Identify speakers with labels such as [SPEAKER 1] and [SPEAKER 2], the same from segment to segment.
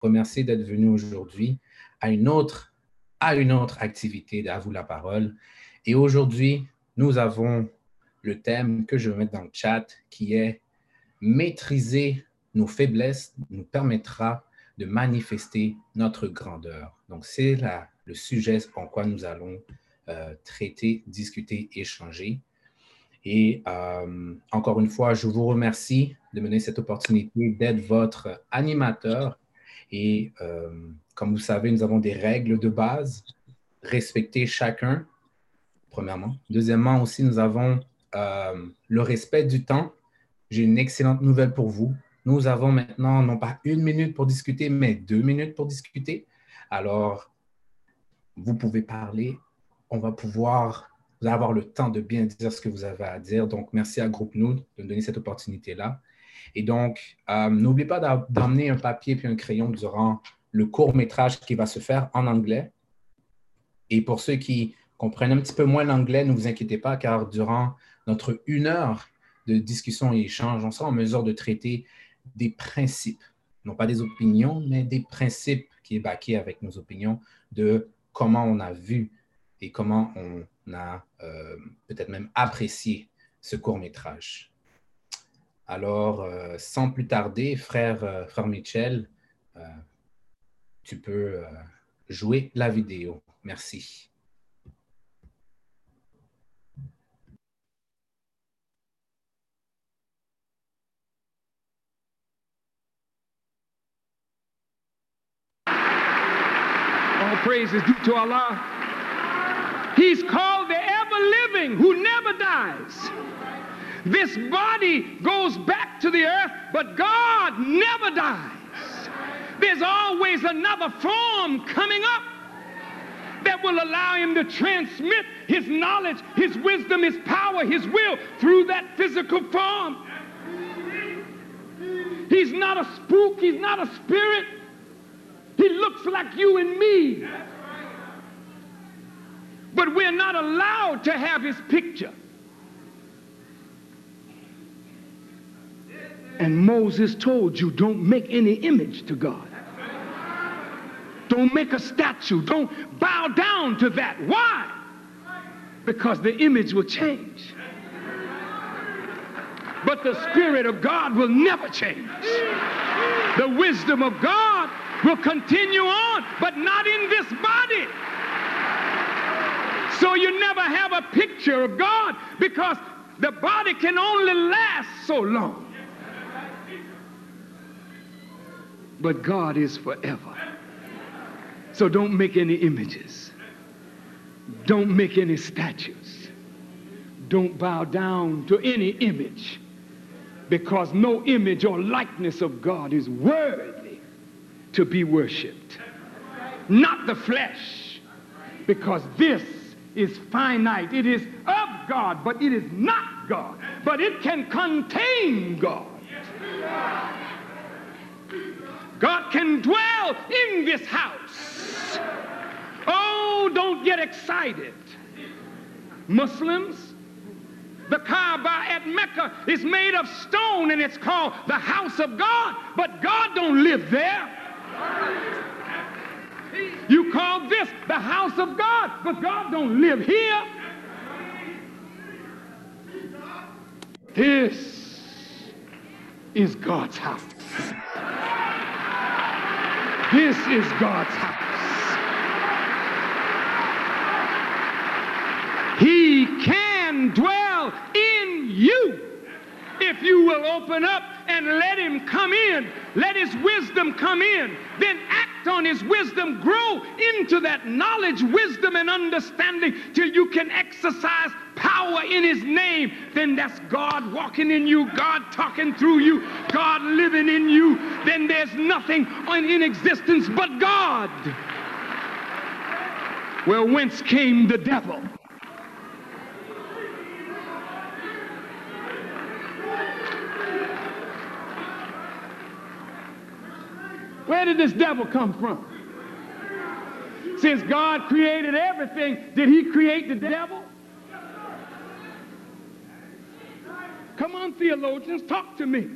[SPEAKER 1] remercier d'être venu aujourd'hui à une autre à une autre activité À vous la parole. Et aujourd'hui, nous avons le thème que je vais mettre dans le chat qui est maîtriser nos faiblesses nous permettra de manifester notre grandeur. Donc, c'est le sujet en quoi nous allons euh, traiter, discuter, échanger. Et euh, encore une fois, je vous remercie de mener cette opportunité d'être votre animateur. Et euh, comme vous savez, nous avons des règles de base. Respecter chacun, premièrement. Deuxièmement, aussi, nous avons le respect du temps. J'ai une excellente nouvelle pour vous. Nous avons maintenant non pas une minute pour discuter, mais deux minutes pour discuter. Alors, vous pouvez parler. On va pouvoir, avoir le temps de bien dire ce que vous avez à dire. Donc, merci à Groupe de nous donner cette opportunité-là. Et donc, euh, n'oubliez pas d'emmener un papier puis un crayon durant le court métrage qui va se faire en anglais. Et pour ceux qui comprennent un petit peu moins l'anglais, ne vous inquiétez pas, car durant notre une heure de discussion et échange, on sera en mesure de traiter des principes, non pas des opinions, mais des principes qui est baqué avec nos opinions de comment on a vu et comment on a euh, peut-être même apprécié ce court métrage. Alors, euh, sans plus tarder, frère, euh, frère Michel, tu peux jouer la vidéo. Merci.
[SPEAKER 2] praise is due to Allah. He's called the ever living who never dies. This body goes back to the earth, but God never dies. There's always another form coming up that will allow him to transmit his knowledge, his wisdom, his power, his will through that physical form. He's not a spook, he's not a spirit. He looks like you and me. But we're not allowed to have his picture. And Moses told you don't make any image to God. Don't make a statue. Don't bow down to that. Why? Because the image will change. But the Spirit of God will never change. The wisdom of God will continue on, but not in this body. So you never have a picture of God because the body can only last so long. But God is forever. So don't make any images. Don't make any statues. Don't bow down to any image because no image or likeness of God is worthy to be worshiped, not the flesh, because this is finite. It is of God, but it is not God. But it can contain God. God can dwell in this house. Oh, don't get excited. Muslims, the Kaaba at Mecca is made of stone and it's called the house of God, but God don't live there. You call this the house of God, but God don't live here. This is God's house. This is God's house. He can dwell in you if you will open up and let him come in, let his wisdom come in, then act on his wisdom, grow into that knowledge, wisdom, and understanding till you can exercise power in his name, then that's God walking in you, God talking through you, God living in you. Then there's nothing in existence but God. Well, whence came the devil? Where did this devil come from? Since God created everything, did he create the devil? Come on, theologians, talk to me.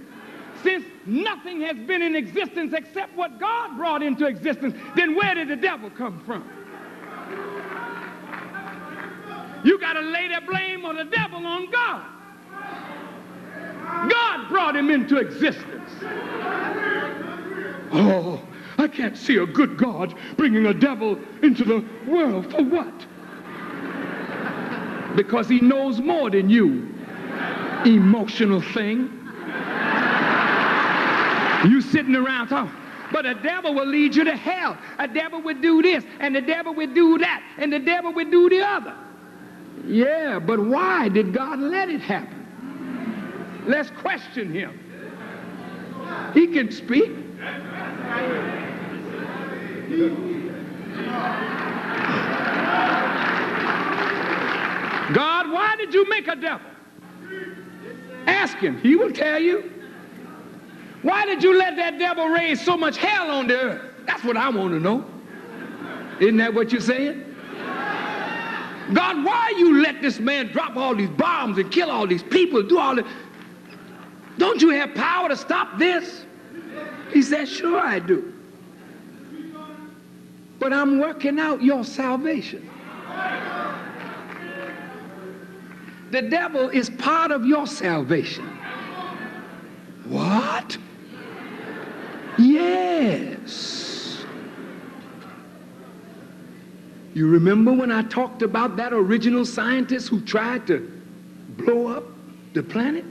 [SPEAKER 2] Since nothing has been in existence except what God brought into existence, then where did the devil come from? You got to lay the blame on the devil on God. God brought him into existence. Oh, I can't see a good God bringing a devil into the world. For what? Because he knows more than you, emotional thing. You sitting around talking, but a devil will lead you to hell. A devil would do this, and the devil would do that, and the devil would do the other. Yeah, but why did God let it happen? Let's question him. He can speak. God, why did you make a devil? Ask him. He will tell you. Why did you let that devil raise so much hell on the earth? That's what I want to know. Isn't that what you're saying? God, why you let this man drop all these bombs and kill all these people, do all this? Don't you have power to stop this? He said, Sure, I do. But I'm working out your salvation. The devil is part of your salvation. What? Yes. You remember when I talked about that original scientist who tried to blow up the planet?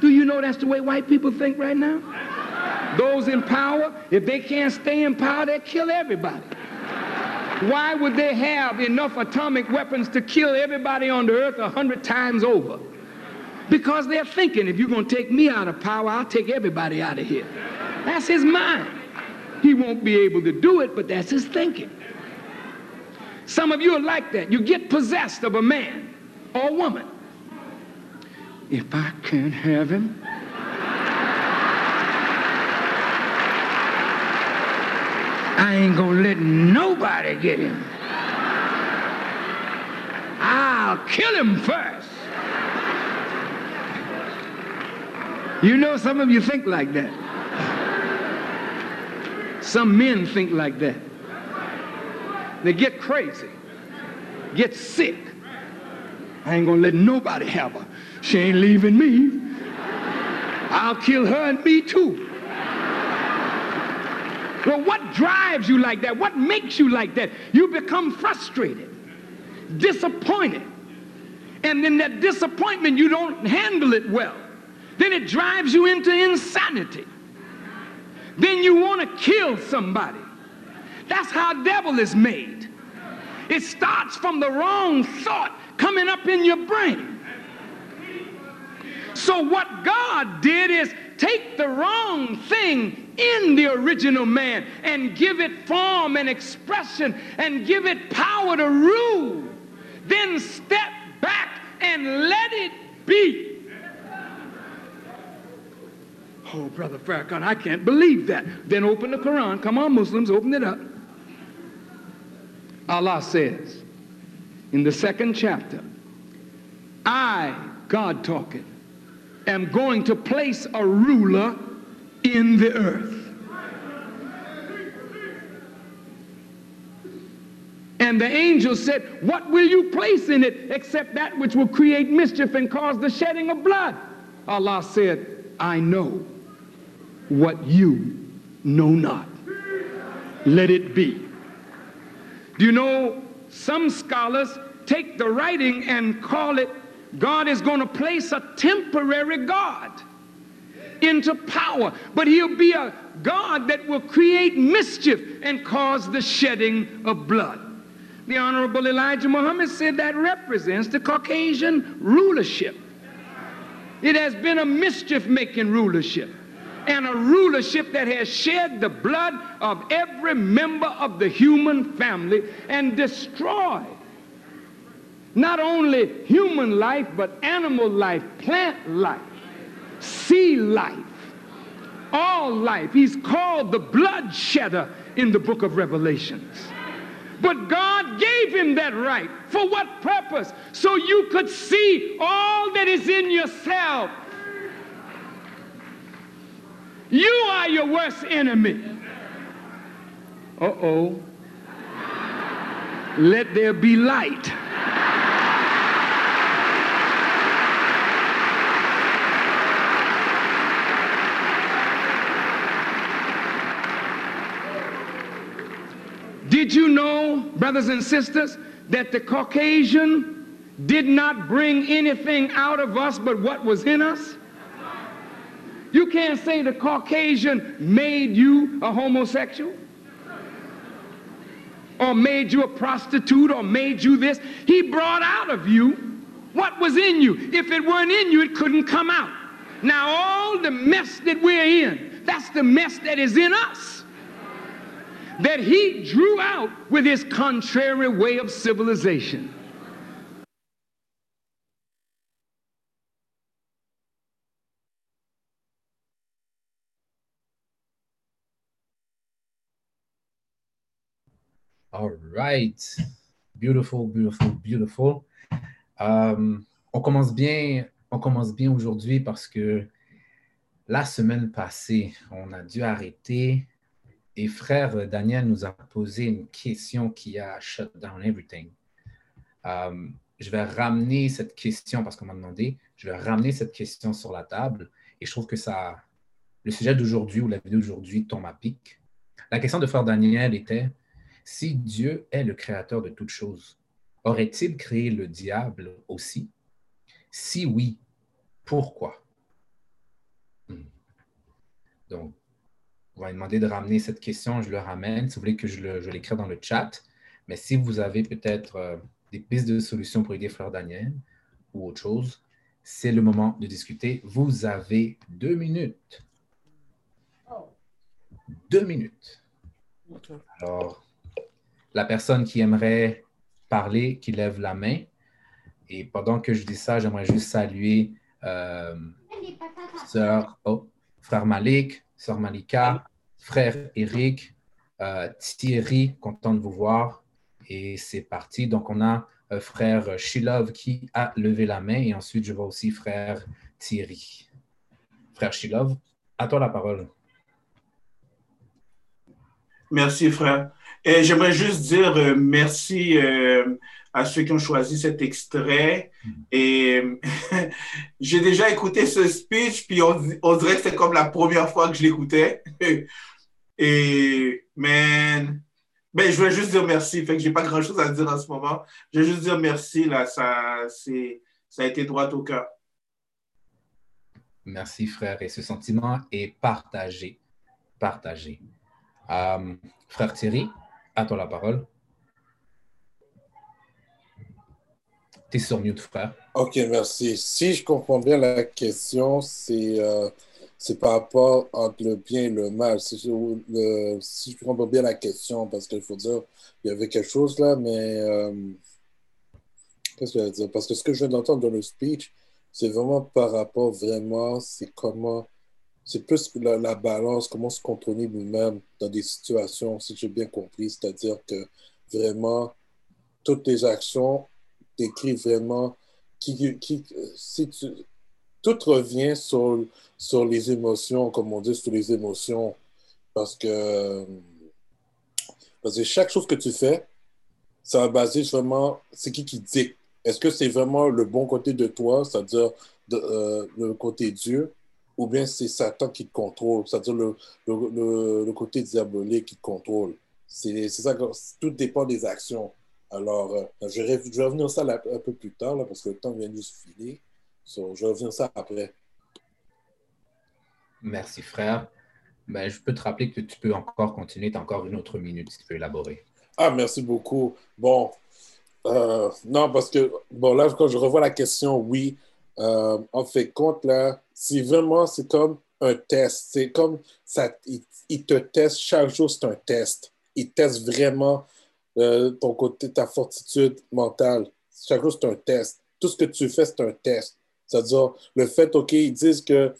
[SPEAKER 2] Do you know that's the way white people think right now? Those in power, if they can't stay in power, they kill everybody. Why would they have enough atomic weapons to kill everybody on the earth a hundred times over? Because they're thinking, if you're going to take me out of power, I'll take everybody out of here. That's his mind. He won't be able to do it, but that's his thinking. Some of you are like that. You get possessed of a man or a woman. If I can't have him, I ain't gonna let nobody get him. I'll kill him first. You know, some of you think like that. Some men think like that. They get crazy, get sick. I ain't gonna let nobody have her. She ain't leaving me. I'll kill her and me too. Well, what drives you like that? What makes you like that? You become frustrated, disappointed. And then that disappointment, you don't handle it well. Then it drives you into insanity. Then you want to kill somebody. That's how devil is made. It starts from the wrong thought coming up in your brain. So what God did is take the wrong thing in the original man and give it form and expression and give it power to rule. Then step back and let it be. Oh, Brother Farrakhan, I can't believe that. Then open the Quran. Come on, Muslims, open it up. Allah says in the second chapter, I, God talking, am going to place a ruler in the earth. And the angel said, What will you place in it except that which will create mischief and cause the shedding of blood? Allah said, I know what you know not. Let it be. Do you know some scholars take the writing and call it God is going to place a temporary God into power, but he'll be a God that will create mischief and cause the shedding of blood. The Honorable Elijah Muhammad said that represents the Caucasian rulership. It has been a mischief making rulership and a rulership that has shed the blood of every member of the human family and destroyed not only human life, but animal life, plant life, sea life, all life. He's called the blood bloodshedder in the book of Revelations. But God gave him that right. For what purpose? So you could see all that is in yourself You are your worst enemy. Uh oh. Let there be light. Did you know, brothers and sisters, that the Caucasian did not bring anything out of us but what was in us? You can't say the Caucasian made you a homosexual or made you a prostitute or made you this. He brought out of you what was in you. If it weren't in you, it couldn't come out. Now, all the mess that we're in, that's the mess that is in us. That he drew out with his contrary way of civilization.
[SPEAKER 1] All right. Beautiful, beautiful, beautiful. Euh, on commence bien, on commence bien aujourd'hui parce que la semaine passée, on a dû arrêter et frère Daniel nous a posé une question qui a shut down everything. Euh, je vais ramener cette question parce qu'on m'a demandé, je vais ramener cette question sur la table et je trouve que ça, le sujet d'aujourd'hui ou la vidéo d'aujourd'hui tombe à pic. La question de frère Daniel était si Dieu est le créateur de toutes choses, aurait-il créé le diable aussi? Si oui, pourquoi? Hmm. Donc, on va demander de ramener cette question, je le ramène. Si vous voulez que je l'écrive dans le chat, mais si vous avez peut-être euh, des pistes de solutions pour aider Frère Daniel ou autre chose, c'est le moment de discuter. Vous avez deux minutes. Deux minutes. Alors, la personne qui aimerait parler, qui lève la main. Et pendant que je dis ça, j'aimerais juste saluer euh, sœur, oh, frère Malik, sœur Malika, frère Eric, euh, Thierry, content de vous voir. Et c'est parti. Donc, on a euh, frère Shilov qui a levé la main. Et ensuite, je vois aussi frère Thierry. Frère Shilov, à toi la parole.
[SPEAKER 3] Merci, frère. Et j'aimerais juste dire euh, merci à ceux qui ont choisi cet extrait. Mm. Et j'ai déjà écouté ce speech, puis on, dirait que c'est comme la première fois que je l'écoutais. Et, man, ben, je voulais juste dire merci. Fait que j'ai pas grand chose à dire en ce moment. Je vais juste dire merci, là. Ça, ça a été droit au cœur.
[SPEAKER 1] Merci, frère. Et ce sentiment est partagé. Partagé. Euh, frère Thierry, à toi la parole. Tu es sur mute, frère.
[SPEAKER 4] OK, merci. Si je comprends bien la question, c'est euh, par rapport entre le bien et le mal. Si je, comprends bien la question, parce qu'il faut dire, il y avait quelque chose là, mais euh, qu'est-ce que je veux dire? Parce que ce que je viens d'entendre dans le speech, c'est vraiment par rapport vraiment, c'est comment c'est plus la, la, balance, comment se contrôler nous-mêmes dans des situations, si j'ai bien compris. C'est-à-dire que vraiment, toutes tes actions décrivent vraiment qui, qui, si tu, tout revient sur, sur les émotions, comme on dit, sur les émotions. Parce que, parce que chaque chose que tu fais, ça va baser vraiment, c'est qui qui dit. Est-ce que c'est vraiment le bon côté de toi, c'est-à-dire euh, le côté Dieu, ou bien c'est Satan qui te contrôle, c'est-à-dire le, le, le, côté diabolique qui te contrôle? C'est ça, tout dépend des actions. Alors, euh, je, vais, je, vais, revenir ça un peu plus tard, là, parce que le temps vient de se filer. So, je vais revenir ça après.
[SPEAKER 1] Merci, frère. Ben, je peux te rappeler que tu peux encore continuer. Tu as encore une autre minute si tu peux élaborer.
[SPEAKER 4] Ah, merci beaucoup. Bon, euh, non, parce que, bon, là, quand je revois la question, oui, euh, on fait compte, là, c'est vraiment, c'est comme un test. C'est comme ça, il, te teste chaque jour, c'est un test. Il teste vraiment euh, ton côté, ta fortitude mentale. Chaque jour, c'est un test. Tout ce que tu fais, c'est un test. C'est-à-dire, le fait, OK, ils disent que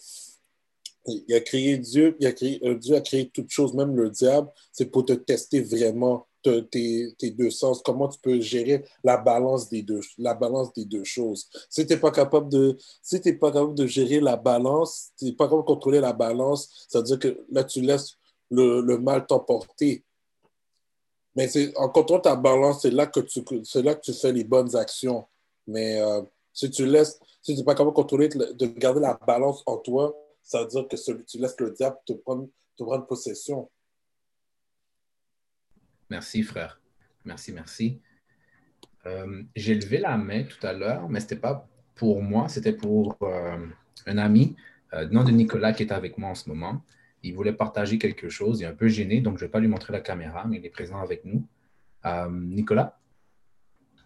[SPEAKER 4] il a créé Dieu, il a créé, euh, Dieu a créé toutes choses, même le diable, c'est pour te tester vraiment tes, tes, deux sens, comment tu peux gérer la balance des deux, la balance des deux choses. Si tu n'es pas, capable de, si pas capable de gérer la balance, tu n'es pas capable de contrôler la balance, ça veut dire que là, tu laisses le, le mal t'emporter. Mais en contrôlant ta balance, c'est là, que tu, là que tu fais les bonnes actions. Mais euh, si tu laisses, si tu n'es pas capable de contrôler, de garder la balance en toi, ça veut dire que tu laisses le diable te prendre, te prendre possession.
[SPEAKER 1] Merci, frère. Merci, merci. Euh, j'ai levé la main tout à l'heure, mais ce n'était pas pour moi, c'était pour euh, un ami, nom de Nicolas, qui est avec moi en ce moment. Il voulait partager quelque chose. Il est un peu gêné, donc je ne vais pas lui montrer la caméra, mais il est présent avec nous. Nicolas?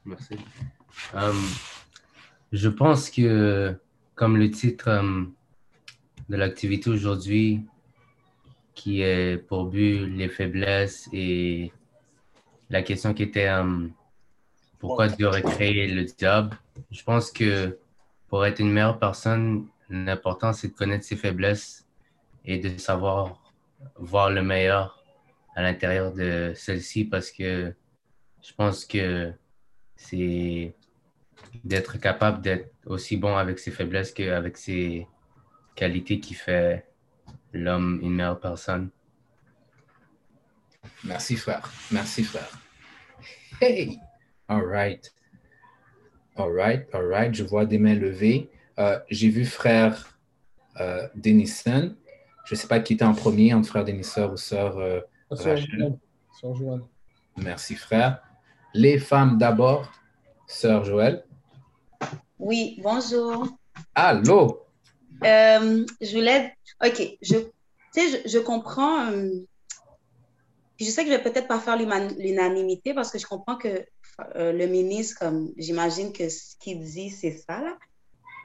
[SPEAKER 5] Merci. je pense que, comme le titre de l'activité aujourd'hui, qui est pour but les faiblesses et la question qui était euh, pourquoi Dieu aurait créé le diable. Je pense que pour être une meilleure personne, l'important c'est de connaître ses faiblesses et de savoir voir le meilleur à l'intérieur de celle-ci parce que je pense que c'est d'être capable d'être aussi bon avec ses faiblesses qu'avec ses qualités qui fait l'homme une meilleure personne.
[SPEAKER 1] Merci, frère. Merci, frère. Hey! All right. All right, all right. Je vois des mains levées. Euh, j'ai vu frère euh, Denison. Je ne sais pas qui était en premier, entre frère Denison ou sœur euh, Rachel. Sœur Joël. Merci, frère. Les femmes d'abord. Sœur Joël.
[SPEAKER 6] Oui, bonjour.
[SPEAKER 1] Allô?
[SPEAKER 6] Euh, je voulais. OK. Je, je, je comprends je sais que je vais peut-être pas faire l'unanimité parce que je comprends que euh, le ministre, comme j'imagine que ce qu'il dit, c'est ça, là,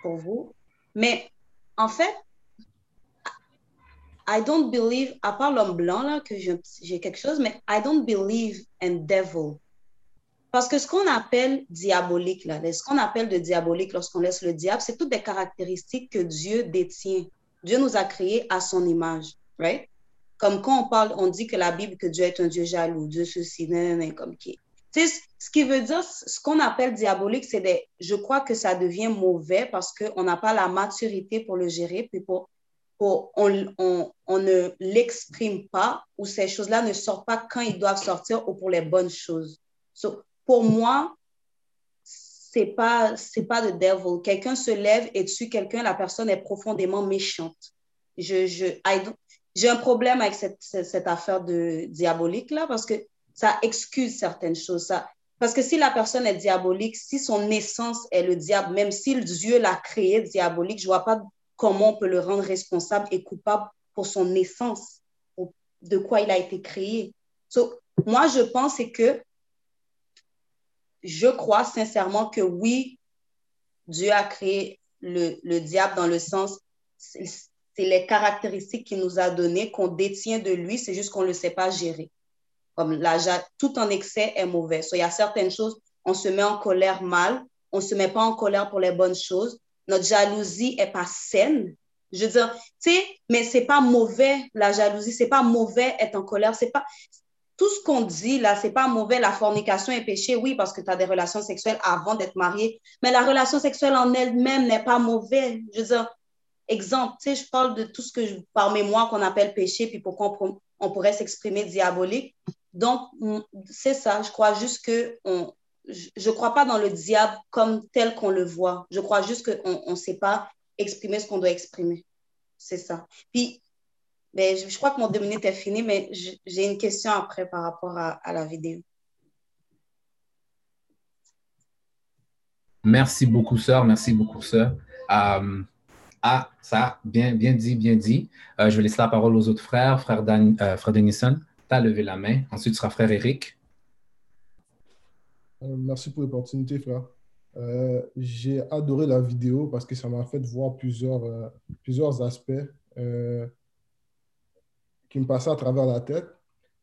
[SPEAKER 6] pour vous. Mais en fait, I don't believe, à part l'homme blanc, là, que j'ai quelque chose, mais I don't believe in devil. Parce que ce qu'on appelle diabolique, là, ce qu'on appelle de diabolique lorsqu'on laisse le diable, c'est toutes des caractéristiques que Dieu détient. Dieu nous a créés à son image, right? Comme quand on parle, on dit que la Bible, que Dieu est un Dieu jaloux, Dieu ceci, mais comme qui. Tu sais, ce qui veut dire, ce qu'on appelle diabolique, c'est des, je crois que ça devient mauvais parce qu'on n'a pas la maturité pour le gérer, puis pour, on, on, on ne l'exprime pas ou ces choses-là ne sortent pas quand ils doivent sortir ou pour les bonnes choses. pour moi, c'est pas c'est pas de devil. Quelqu'un se lève et tue quelqu'un, la personne est profondément méchante. Je, je, j'ai un problème avec cette, cette, affaire de diabolique là parce que ça excuse certaines choses. Ça, parce que si la personne est diabolique, si son essence est le diable, même si Dieu l'a créé diabolique, je vois pas comment on peut le rendre responsable et coupable pour son essence, de quoi il a été créé. So, moi, je pense que je crois sincèrement que oui, Dieu a créé le, le diable dans le sens, c'est les caractéristiques qu'il nous a données, qu'on détient de lui, c'est juste qu'on ne le sait pas gérer. Comme la, tout en excès est mauvais. il y a certaines choses, on se met en colère mal, on ne se met pas en colère pour les bonnes choses. Notre jalousie n'est pas saine. Je veux dire, tu sais, mais c'est pas mauvais, la jalousie, c'est pas mauvais être en colère, c'est pas, tout ce qu'on dit là, c'est pas mauvais. La fornication est péché, oui, parce que tu as des relations sexuelles avant d'être marié. Mais la relation sexuelle en elle-même n'est pas mauvaise. Je veux dire, exemple, tu sais, je parle de tout ce que, je, par mémoire, qu'on appelle péché, puis pourquoi on, pourrait s'exprimer diabolique. Donc, c'est ça. Je crois juste que on, je ne crois pas dans le diable comme tel qu'on le voit. Je crois juste qu'on ne sait pas exprimer ce qu'on doit exprimer. C'est ça. Puis, ben, je, crois que mon deux minutes est fini, mais j'ai une question après par rapport à, la vidéo.
[SPEAKER 1] Merci beaucoup, sœur. Merci beaucoup, sœur. Euh, ah, ça, bien, bien dit, bien dit. Euh, je vais laisser la parole aux autres frères. Frère, Dan, euh, frère Denison, tu as levé la main. Ensuite, ce sera frère Eric.
[SPEAKER 7] Euh, merci pour l'opportunité, frère. J'ai adoré la vidéo parce que ça m'a fait voir plusieurs, plusieurs aspects qui me passaient à travers la tête.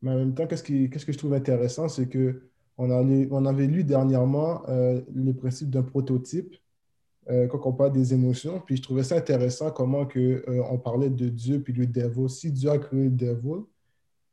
[SPEAKER 7] Mais en même temps, qu'est-ce qu'est-ce que je trouve intéressant, c'est qu'on on avait lu dernièrement le principe d'un prototype euh, quand on parle des émotions. Puis je trouvais ça intéressant comment que, euh, on parlait de Dieu puis le devil. Si Dieu a créé le devil,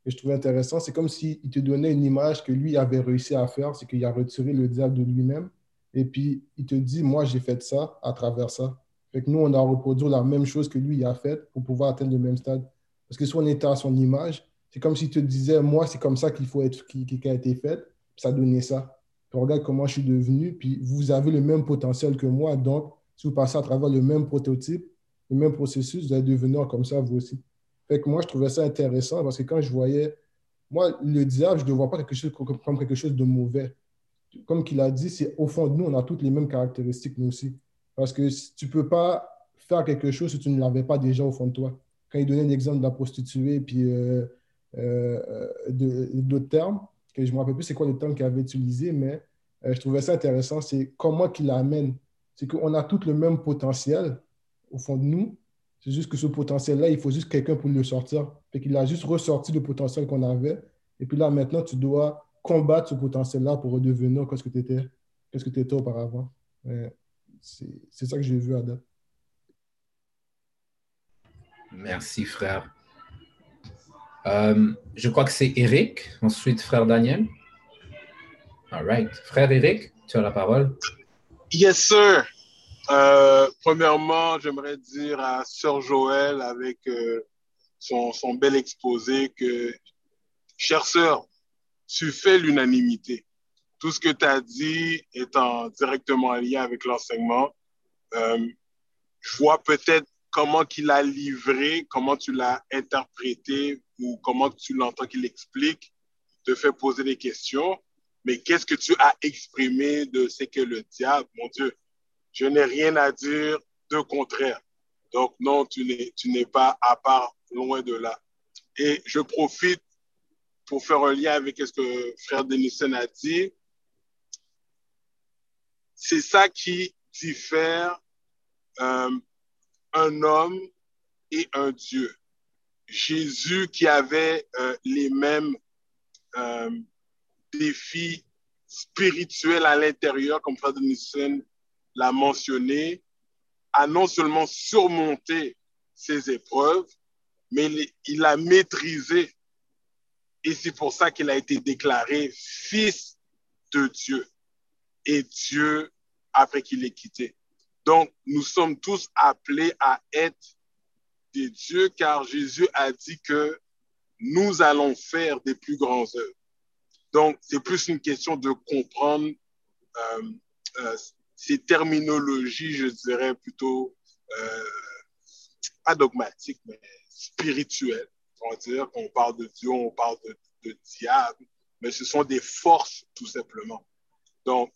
[SPEAKER 7] je trouvais intéressant. C'est comme s'il te donnait une image que lui avait réussi à faire, c'est qu'il a retiré le diable de lui-même. Et puis, il te dit, moi, j'ai fait ça à travers ça. Fait que nous, on a reproduit la même chose que lui a fait pour pouvoir atteindre le même stade. Parce que si on était à son image, c'est comme s'il te disait, moi, c'est comme ça qu'il faut être, qui, a été fait. Ça donnait ça. Regarde comment je suis devenu. Puis vous avez le même potentiel que moi. Donc, si vous passez à travers le même prototype, le même processus, vous allez devenir comme ça, vous aussi. Fait que moi, je trouvais ça intéressant parce que quand je voyais, moi, le diable, je ne le vois pas quelque chose comme quelque chose de mauvais. Comme qu'il a dit, c'est au fond de nous, on a toutes les mêmes caractéristiques, nous aussi. Parce que tu ne peux pas faire quelque chose si tu ne l'avais pas déjà au fond de toi. Quand il donnait l'exemple de la prostituée, puis euh, euh, d'autres termes, que je ne me rappelle plus c'est quoi le terme qu'il avait utilisé, mais euh, je trouvais ça intéressant, c'est comment qu'il l'amène. C'est qu'on a tout le même potentiel au fond de nous, c'est juste que ce potentiel-là, il faut juste quelqu'un pour le sortir. Fait qu'il a juste ressorti le potentiel qu'on avait. Et puis là, maintenant, tu dois combattre ce potentiel-là pour redevenir ce que tu étais, qu'est-ce que tu étais auparavant. C'est ça que j'ai vu à date.
[SPEAKER 1] Merci, frère. Euh, je crois que c'est Eric, ensuite frère Daniel. All right. Frère Eric, tu as la parole.
[SPEAKER 8] Yes, sir. Euh, premièrement, j'aimerais dire à Sœur Joël avec euh, son, son, bel exposé que, chère sœur, tu fais l'unanimité. Tout ce que tu as dit étant directement en lien avec l'enseignement, euh, je vois peut-être comment qu'il a livré, comment tu l'as interprété ou comment tu l'entends qu'il explique, te fait poser des questions. Mais qu'est-ce que tu as exprimé de ce que le diable, mon Dieu, je n'ai rien à dire de contraire. Donc, non, tu n'es pas à part, loin de là. Et je profite pour faire un lien avec ce que frère Denison a dit. C'est ça qui diffère euh, un homme et un Dieu. Jésus qui avait euh, les mêmes euh, défis spirituels à l'intérieur, comme frère Denison l'a mentionné, a non seulement surmonté ses épreuves, mais il a maîtrisé. Et c'est pour ça qu'il a été déclaré fils de Dieu. Et Dieu, après qu'il ait quitté. Donc, nous sommes tous appelés à être des dieux, car Jésus a dit que nous allons faire des plus grands œuvres. Donc, c'est plus une question de comprendre euh, euh, ces terminologies, je dirais plutôt euh, pas dogmatiques, mais spirituelles. On va dire qu'on parle de Dieu, on parle de, de, diable, mais ce sont des forces tout simplement. Donc,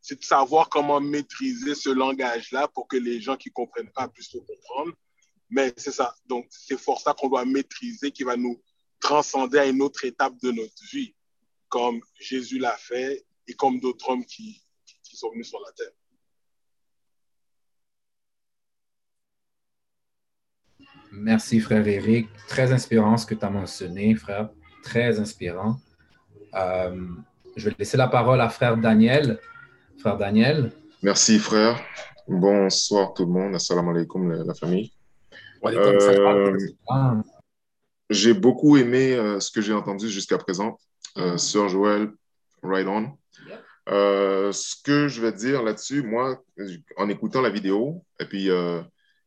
[SPEAKER 8] c'est de savoir comment maîtriser ce langage-là pour que les gens qui ne comprennent pas puissent le comprendre. Mais c'est ça. Donc, c'est forces-là qu'on doit maîtriser qui va nous transcender à une autre étape de notre vie, comme Jésus l'a fait et comme d'autres hommes qui, sont venus sur la terre.
[SPEAKER 1] Merci, frère Eric. Très inspirant ce que tu as mentionné, frère. Très inspirant. Euh, je vais laisser la parole à frère Daniel. Frère Daniel.
[SPEAKER 9] Merci, frère. Bonsoir tout le monde. Assalamu alaikum, la, famille. Euh, j'ai beaucoup aimé euh, ce que j'ai entendu jusqu'à présent. Sœur Joël, right on. Euh, ce que je vais dire là-dessus, moi, en écoutant la vidéo, et puis euh,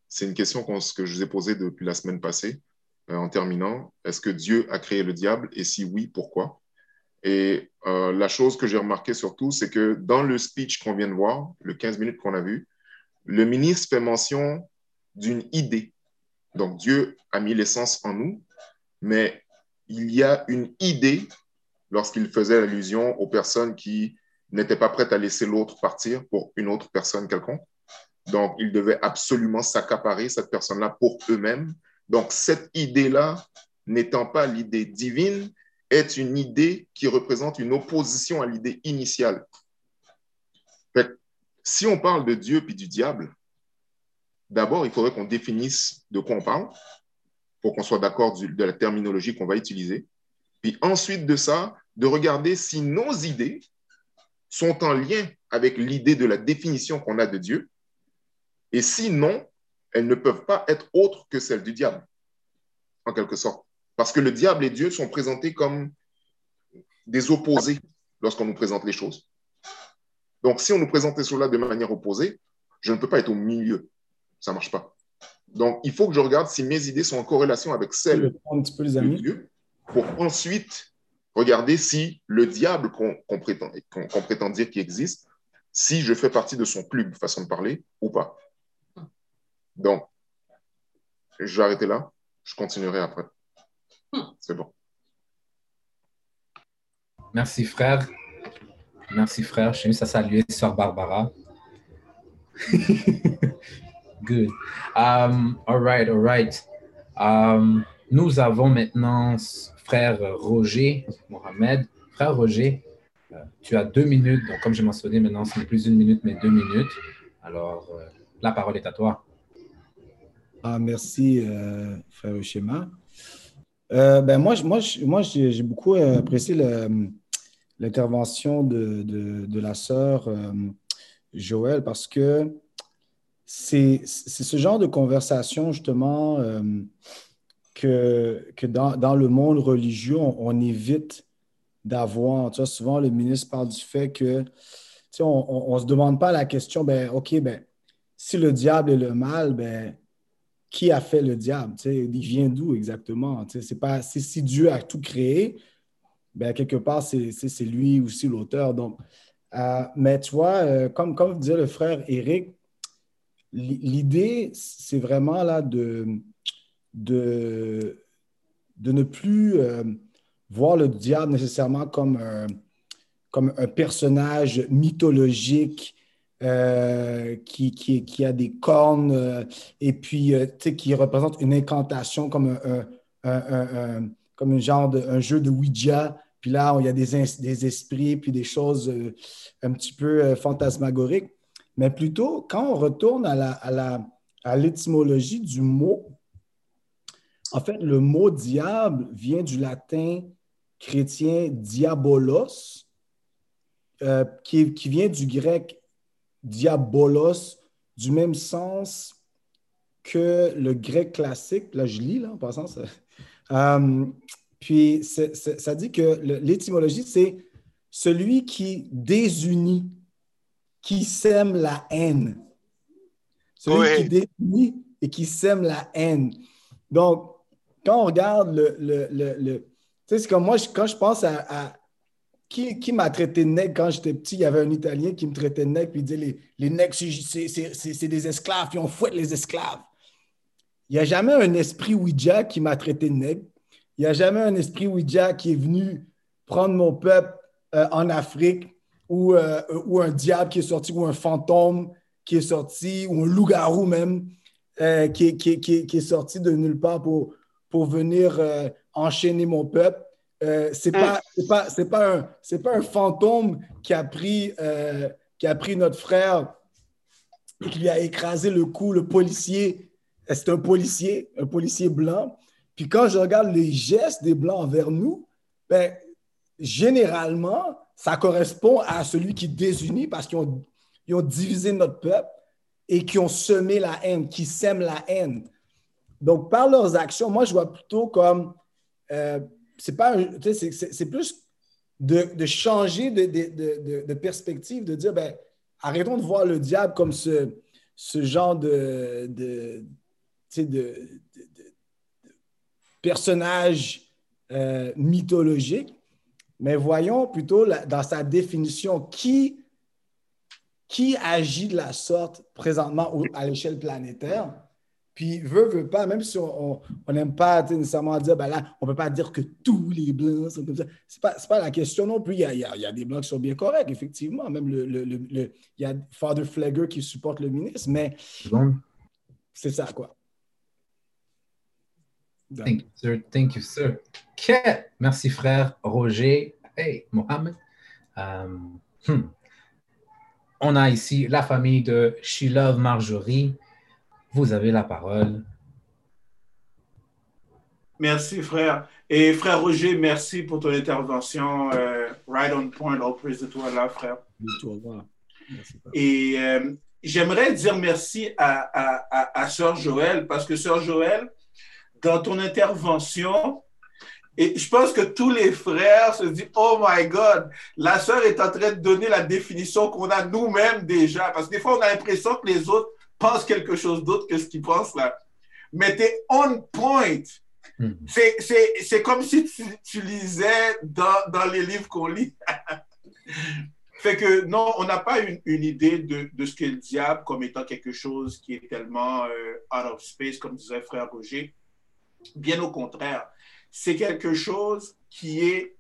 [SPEAKER 9] c'est une question que je vous ai posée depuis la semaine passée, euh, en terminant, est-ce que Dieu a créé le diable et si oui, pourquoi? Et la chose que j'ai remarqué surtout, c'est que dans le speech qu'on vient de voir, le 15 minutes qu'on a vu, le ministre fait mention d'une idée. Donc Dieu a mis l'essence en nous, mais il y a une idée lorsqu'il faisait allusion aux personnes qui n'était pas prête à laisser l'autre partir pour une autre personne quelconque. Donc, ils devaient absolument s'accaparer cette personne-là pour eux-mêmes. Donc, cette idée-là, n'étant pas l'idée divine, est une idée qui représente une opposition à l'idée initiale. si on parle de Dieu puis du diable, d'abord, il faudrait qu'on définisse de quoi on parle pour qu'on soit d'accord de la terminologie qu'on va utiliser. Puis ensuite de ça, de regarder si nos idées sont en lien avec l'idée de la définition qu'on a de Dieu. Et sinon, elles ne peuvent pas être autres que celles du diable, en quelque sorte. Parce que le diable et Dieu sont présentés comme des opposés lorsqu'on nous présente les choses. Donc, si on nous présente cela de manière opposée, je ne peux pas être au milieu. Ça ne marche pas. Donc, il faut que je regarde si mes idées sont en corrélation avec celles de Dieu pour ensuite regarder si le diable qu'on prétend, prétend dire qu'il existe, si je fais partie de son club, façon de parler, ou pas. Donc, je vais arrêter là. Je continuerai après. C'est bon.
[SPEAKER 1] Merci, frère. Merci, frère. Je suis juste à saluer Sœur Barbara. Good. Um, all right, all right. Um, nous avons maintenant frère Roger Mohamed. Frère Roger, euh, tu as deux minutes. Donc, comme j'ai mentionné, maintenant, ce n'est plus une minute, mais deux minutes. Alors, euh, la parole est à toi.
[SPEAKER 10] Ah, merci, euh, frère Schéma. ben moi, moi, j'ai beaucoup apprécié l'intervention de, de, de, la sœur Joël parce que c'est ce genre de conversation, justement, que, que dans, dans, le monde religieux, on, évite d'avoir. Souvent, le ministre parle du fait que, on ne se demande pas la question, ben, OK, ben, si le diable est le mal, ben, qui a fait le diable? Il vient d'où exactement? C'est pas, si Dieu a tout créé, ben, quelque part, c'est lui aussi l'auteur. Donc, euh, mais tu vois, euh, comme, comme disait le frère Eric, l'idée, c'est vraiment là de de, ne plus euh, voir le diable nécessairement comme un, personnage mythologique euh, qui, a des cornes euh, et puis qui représente une incantation comme un, genre de jeu de Ouija. Puis là, il y a des, esprits, puis des choses un petit peu fantasmagoriques. Mais plutôt, quand on retourne à l'étymologie du mot, en fait, le mot diable vient du latin chrétien diabolos, euh, qui, vient du grec diabolos, du même sens que le grec classique. Là, je lis, là, en passant. Ça. Euh, puis, ça dit que l'étymologie, c'est celui qui désunit, qui sème la haine. Celui qui désunit et qui sème la haine. Donc, quand on regarde le. le, le, tu sais, c'est comme moi, quand je pense à. qui, qui m'a traité de nègre quand j'étais petit? Il y avait un Italien qui me traitait de nègre, puis il disait les, les nègres, c'est des esclaves, puis on fouette les esclaves. Il n'y a jamais un esprit Ouija qui m'a traité de nègre. Il n'y a jamais un esprit Ouija qui est venu prendre mon peuple euh, en Afrique ou, euh, ou un diable qui est sorti ou un fantôme qui est sorti ou un loup-garou même euh, qui, qui, qui, qui, est sorti de nulle part pour, pour venir euh, enchaîner mon peuple. Euh, c'est pas c'est pas pas un pas un fantôme qui a pris euh, qui a pris notre frère et qui lui a écrasé le cou le policier. C'est un policier un policier blanc. Puis quand je regarde les gestes des blancs envers nous ben généralement ça correspond à celui qui désunit parce qu'ils ont, ils ont divisé notre peuple et qui ont semé la haine qui sème la haine donc, par leurs actions, moi, je vois plutôt comme. Euh, c'est plus de, changer de, perspective, de dire, ben, arrêtons de voir le diable comme ce, ce genre de, de, personnage euh, mythologique, mais voyons plutôt dans sa définition qui, qui agit de la sorte présentement à l'échelle planétaire? Puis, veut, veut pas, même si on n'aime pas nécessairement dire, ben là, on ne peut pas dire que tous les Blancs sont comme ça. Ce n'est pas, pas, la question non plus. Il y, a, il, y a, des Blancs qui sont bien corrects, effectivement. Même le, le, le, il y a Father Flagger qui supporte le ministre, mais c'est ça, quoi.
[SPEAKER 1] Thank you, sir. Thank you, sir. Okay. Merci, frère Roger. Hey, Mohamed. Um, hmm. On a ici la famille de She Love Marjorie. Vous avez la parole.
[SPEAKER 3] Merci, frère. Et frère Roger, merci pour ton intervention. Euh, right on point, all praise to toi là, frère. Et euh, j'aimerais dire merci à, à, à, Sœur Joël, parce que Sœur Joël, dans ton intervention, Et je pense que tous les frères se disent, oh my God, la sœur est en train de donner la définition qu'on a nous-mêmes déjà. Parce que des fois, on a l'impression que les autres pensent quelque chose d'autre que ce qu'ils pensent là. Mais tu es on point. Hmm. C'est comme si tu, lisais dans, dans, les livres qu'on lit. fait que non, on n'a pas une, une idée de, de, ce qu'est le diable comme étant quelque chose qui est tellement euh, out of space, comme disait frère Roger. Bien au contraire, c'est quelque chose qui est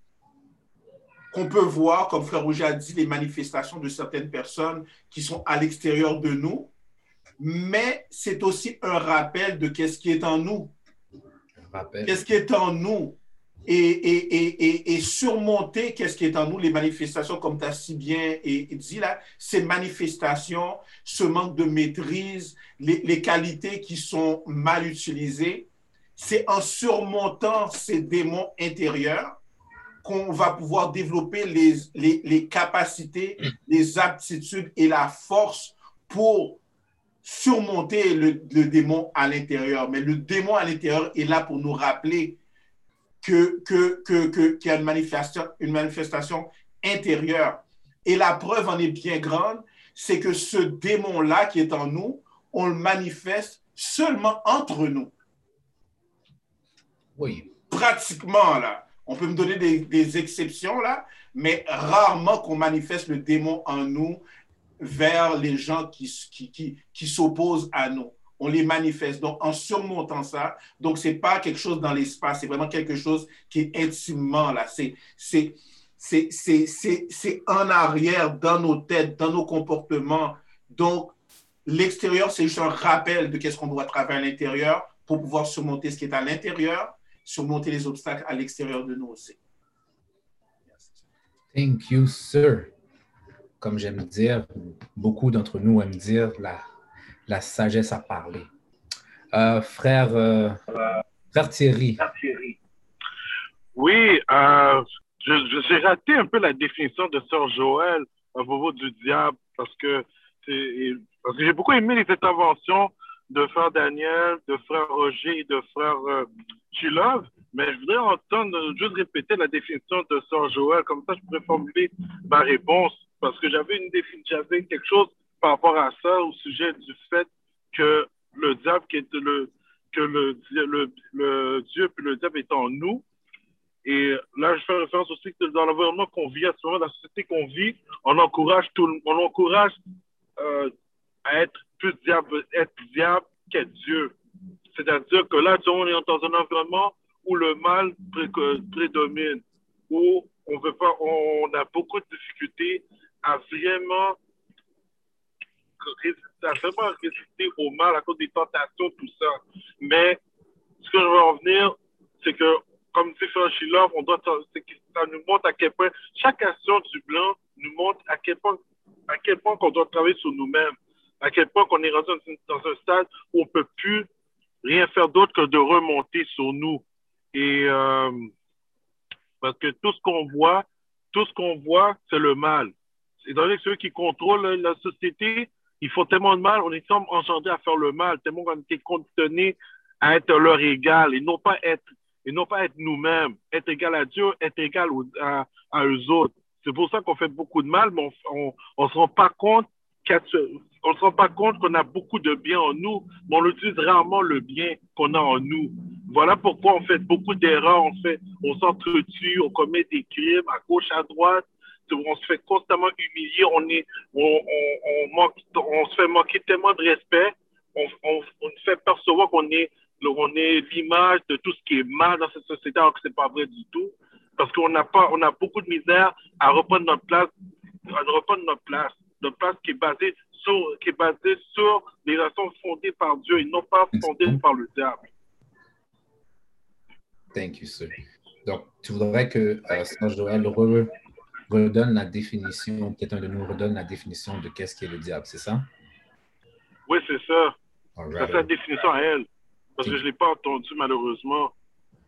[SPEAKER 3] qu'on peut voir, comme frère Roger a dit, les manifestations de certaines personnes qui sont à l'extérieur de nous, mais c'est aussi un rappel de qu'est-ce qui est en nous. Qu'est-ce qui est en nous et, et, et, surmonter qu'est-ce qui est en nous, les manifestations, comme tu as si bien dit là, ces manifestations, ce manque de maîtrise, les, les qualités qui sont mal utilisées, c'est en surmontant ces démons intérieurs qu'on va pouvoir développer les, les, les, capacités, les aptitudes et la force pour surmonter le, le démon à l'intérieur. Mais le démon à l'intérieur est là pour nous rappeler que, que, que, que, qu'il y a une manifestation, une manifestation intérieure. Et la preuve en est bien grande, c'est que ce démon-là qui est en nous, on le manifeste seulement entre nous.
[SPEAKER 1] Oui.
[SPEAKER 3] Pratiquement, là. On peut me donner des, des exceptions, là, mais rarement qu'on manifeste le démon en nous vers les gens qui, qui, qui, s'opposent à nous on les manifeste. Donc, en surmontant ça, donc, ce n'est pas quelque chose dans l'espace, c'est vraiment quelque chose qui est intimement là. C'est, c'est, c'est, en arrière, dans nos têtes, dans nos comportements. Donc, l'extérieur, c'est juste un rappel de qu'est-ce qu'on doit travailler à l'intérieur pour pouvoir surmonter ce qui est à l'intérieur, surmonter les obstacles à l'extérieur de nous aussi.
[SPEAKER 1] Thank you, sir. Comme j'aime dire, beaucoup d'entre nous aiment dire la sagesse à parler. Euh, frère, euh, frère Thierry.
[SPEAKER 11] Oui, euh, j'ai raté un peu la définition de Sœur Joël à propos du diable parce que, parce que j'ai beaucoup aimé les interventions de frère Daniel, de frère Roger et de frère Chilov, mais je voudrais entendre juste répéter la définition de Sœur Joël, comme ça je pourrais formuler ma réponse parce que j'avais une j'avais quelque chose par rapport à ça au sujet du fait que le diable qui est le que le, le, le Dieu puis le diable est en nous. Et là, je fais référence aussi que dans l'environnement qu'on vit, à ce moment, la société qu'on vit, on encourage tout on encourage euh, à être plus diable, être diable qu'être Dieu. C'est-à-dire que là, on est dans un environnement où le mal prédomine, où on veut pas, on a beaucoup de difficultés à vraiment ça vraiment résister au mal à cause des tentations, tout ça. Mais ce que je veux en venir, c'est que, comme dit Frère Shilov, on doit, ça nous montre à quel point chaque action du blanc nous montre à quel point, à quel point qu'on doit travailler sur nous-mêmes, à quel point qu'on est rendu dans un stade où on peut plus rien faire d'autre que de remonter sur nous. Et euh, parce que tout ce qu'on voit, tout ce qu'on voit, c'est le mal. C'est dans ceux qui contrôlent la société, ils font tellement de mal, on est comme engendrés à faire le mal, tellement qu'on été condamnés à être leur égal et non pas être, et non pas être nous-mêmes, être égal à Dieu, être égal à, eux autres. C'est pour ça qu'on fait beaucoup de mal, mais on, on, se rend pas compte on se rend pas compte qu'on a beaucoup de bien en nous, mais on utilise rarement le bien qu'on a en nous. Voilà pourquoi on fait beaucoup d'erreurs, on fait, on s'entretue, on commet des crimes à gauche, à droite, on se fait constamment humilier, on, est, on, manque, on se fait manquer tellement de respect, on, on, fait percevoir qu'on est, on est l'image de tout ce qui est mal dans cette société, alors que ce n'est pas vrai du tout. Parce qu'on n'a pas, on a beaucoup de misère à reprendre notre place, à reprendre notre place, notre place qui est basée sur, qui est basée sur des relations fondées par Dieu et non pas fondées par le diable.
[SPEAKER 1] Thank you, sir. Donc, tu voudrais que euh, Joël redonne la définition, peut-être un de nous redonne la définition de qu'est-ce qui est le diable, c'est ça?
[SPEAKER 11] Oui, c'est ça. C'est sa définition à elle. Parce que je ne l'ai pas entendu malheureusement.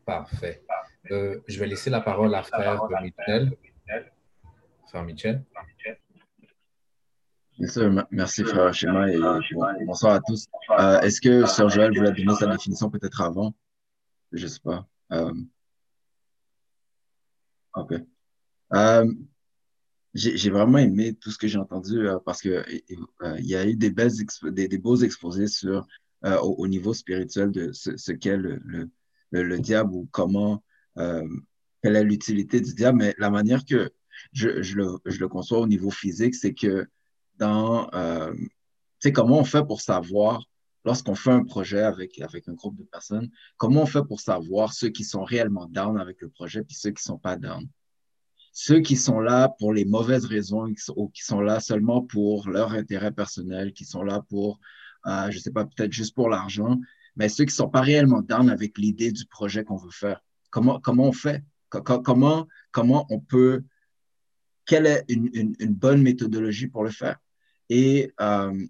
[SPEAKER 1] Parfait. Euh, je vais laisser la parole à frère Michel. Frère Michel.
[SPEAKER 12] Bien sûr, merci frère Schéma et bonsoir à tous. Euh, est-ce que Sœur Joël voulait donner sa définition peut-être avant? Je ne sais pas. Euh, OK. Euh, j'ai vraiment aimé tout ce que j'ai entendu euh, parce que il y a eu des, belles des, des, beaux exposés sur, au, niveau spirituel de ce, qu'est le, le, le, diable ou comment, quelle est l'utilité du diable. Mais la manière que je, je, le, je le conçois au niveau physique, c'est que dans, tu sais, comment on fait pour savoir lorsqu'on fait un projet avec, avec un groupe de personnes, comment on fait pour savoir ceux qui sont réellement down avec le projet puis ceux qui sont pas down? Ceux qui sont là pour les mauvaises raisons ou qui sont là seulement pour leur intérêt personnel, qui sont là pour, euh, je sais pas, peut-être juste pour l'argent, mais ceux qui sont pas réellement down avec l'idée du projet qu'on veut faire. Comment, comment on fait? Comment, comment on peut, quelle est une, une, bonne méthodologie pour le faire? Et euh,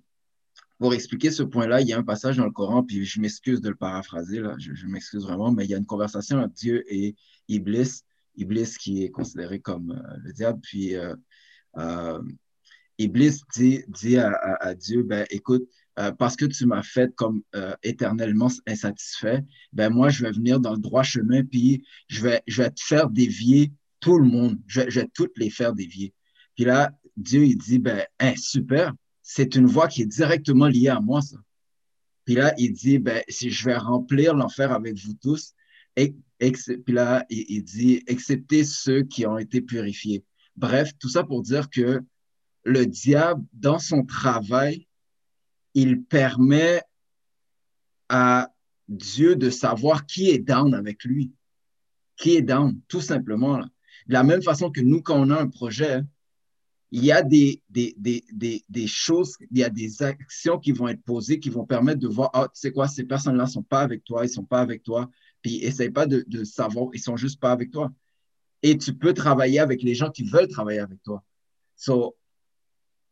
[SPEAKER 12] pour expliquer ce point-là, il y a un passage dans le Coran, puis je m'excuse de le paraphraser, là, je, m'excuse vraiment, mais il y a une conversation entre Dieu et Iblis, Iblis qui est considéré comme euh, le diable, puis euh, euh, Iblis dit, dit à, Dieu, ben écoute, parce que tu m'as fait comme éternellement insatisfait, ben moi je vais venir dans le droit chemin, puis je vais, je vais te faire dévier tout le monde, je vais, toutes les faire dévier. Puis là, Dieu, il dit, ben, hein, super, c'est une voix qui est directement liée à moi, ça. Puis là, il dit, ben, si je vais remplir l'enfer avec vous tous, puis là, il, dit, excepté ceux qui ont été purifiés. Bref, tout ça pour dire que le diable, dans son travail, il permet à Dieu de savoir qui est down avec lui, qui est down, tout simplement. De la même façon que nous, quand on a un projet, il y a des, des, des, des, choses, il y a des actions qui vont être posées qui vont permettre de voir, ah, tu sais quoi, ces personnes-là ne sont pas avec toi, ils ne sont pas avec toi, puis essaye pas de, savoir, ils sont juste pas avec toi. Et tu peux travailler avec les gens qui veulent travailler avec toi. So,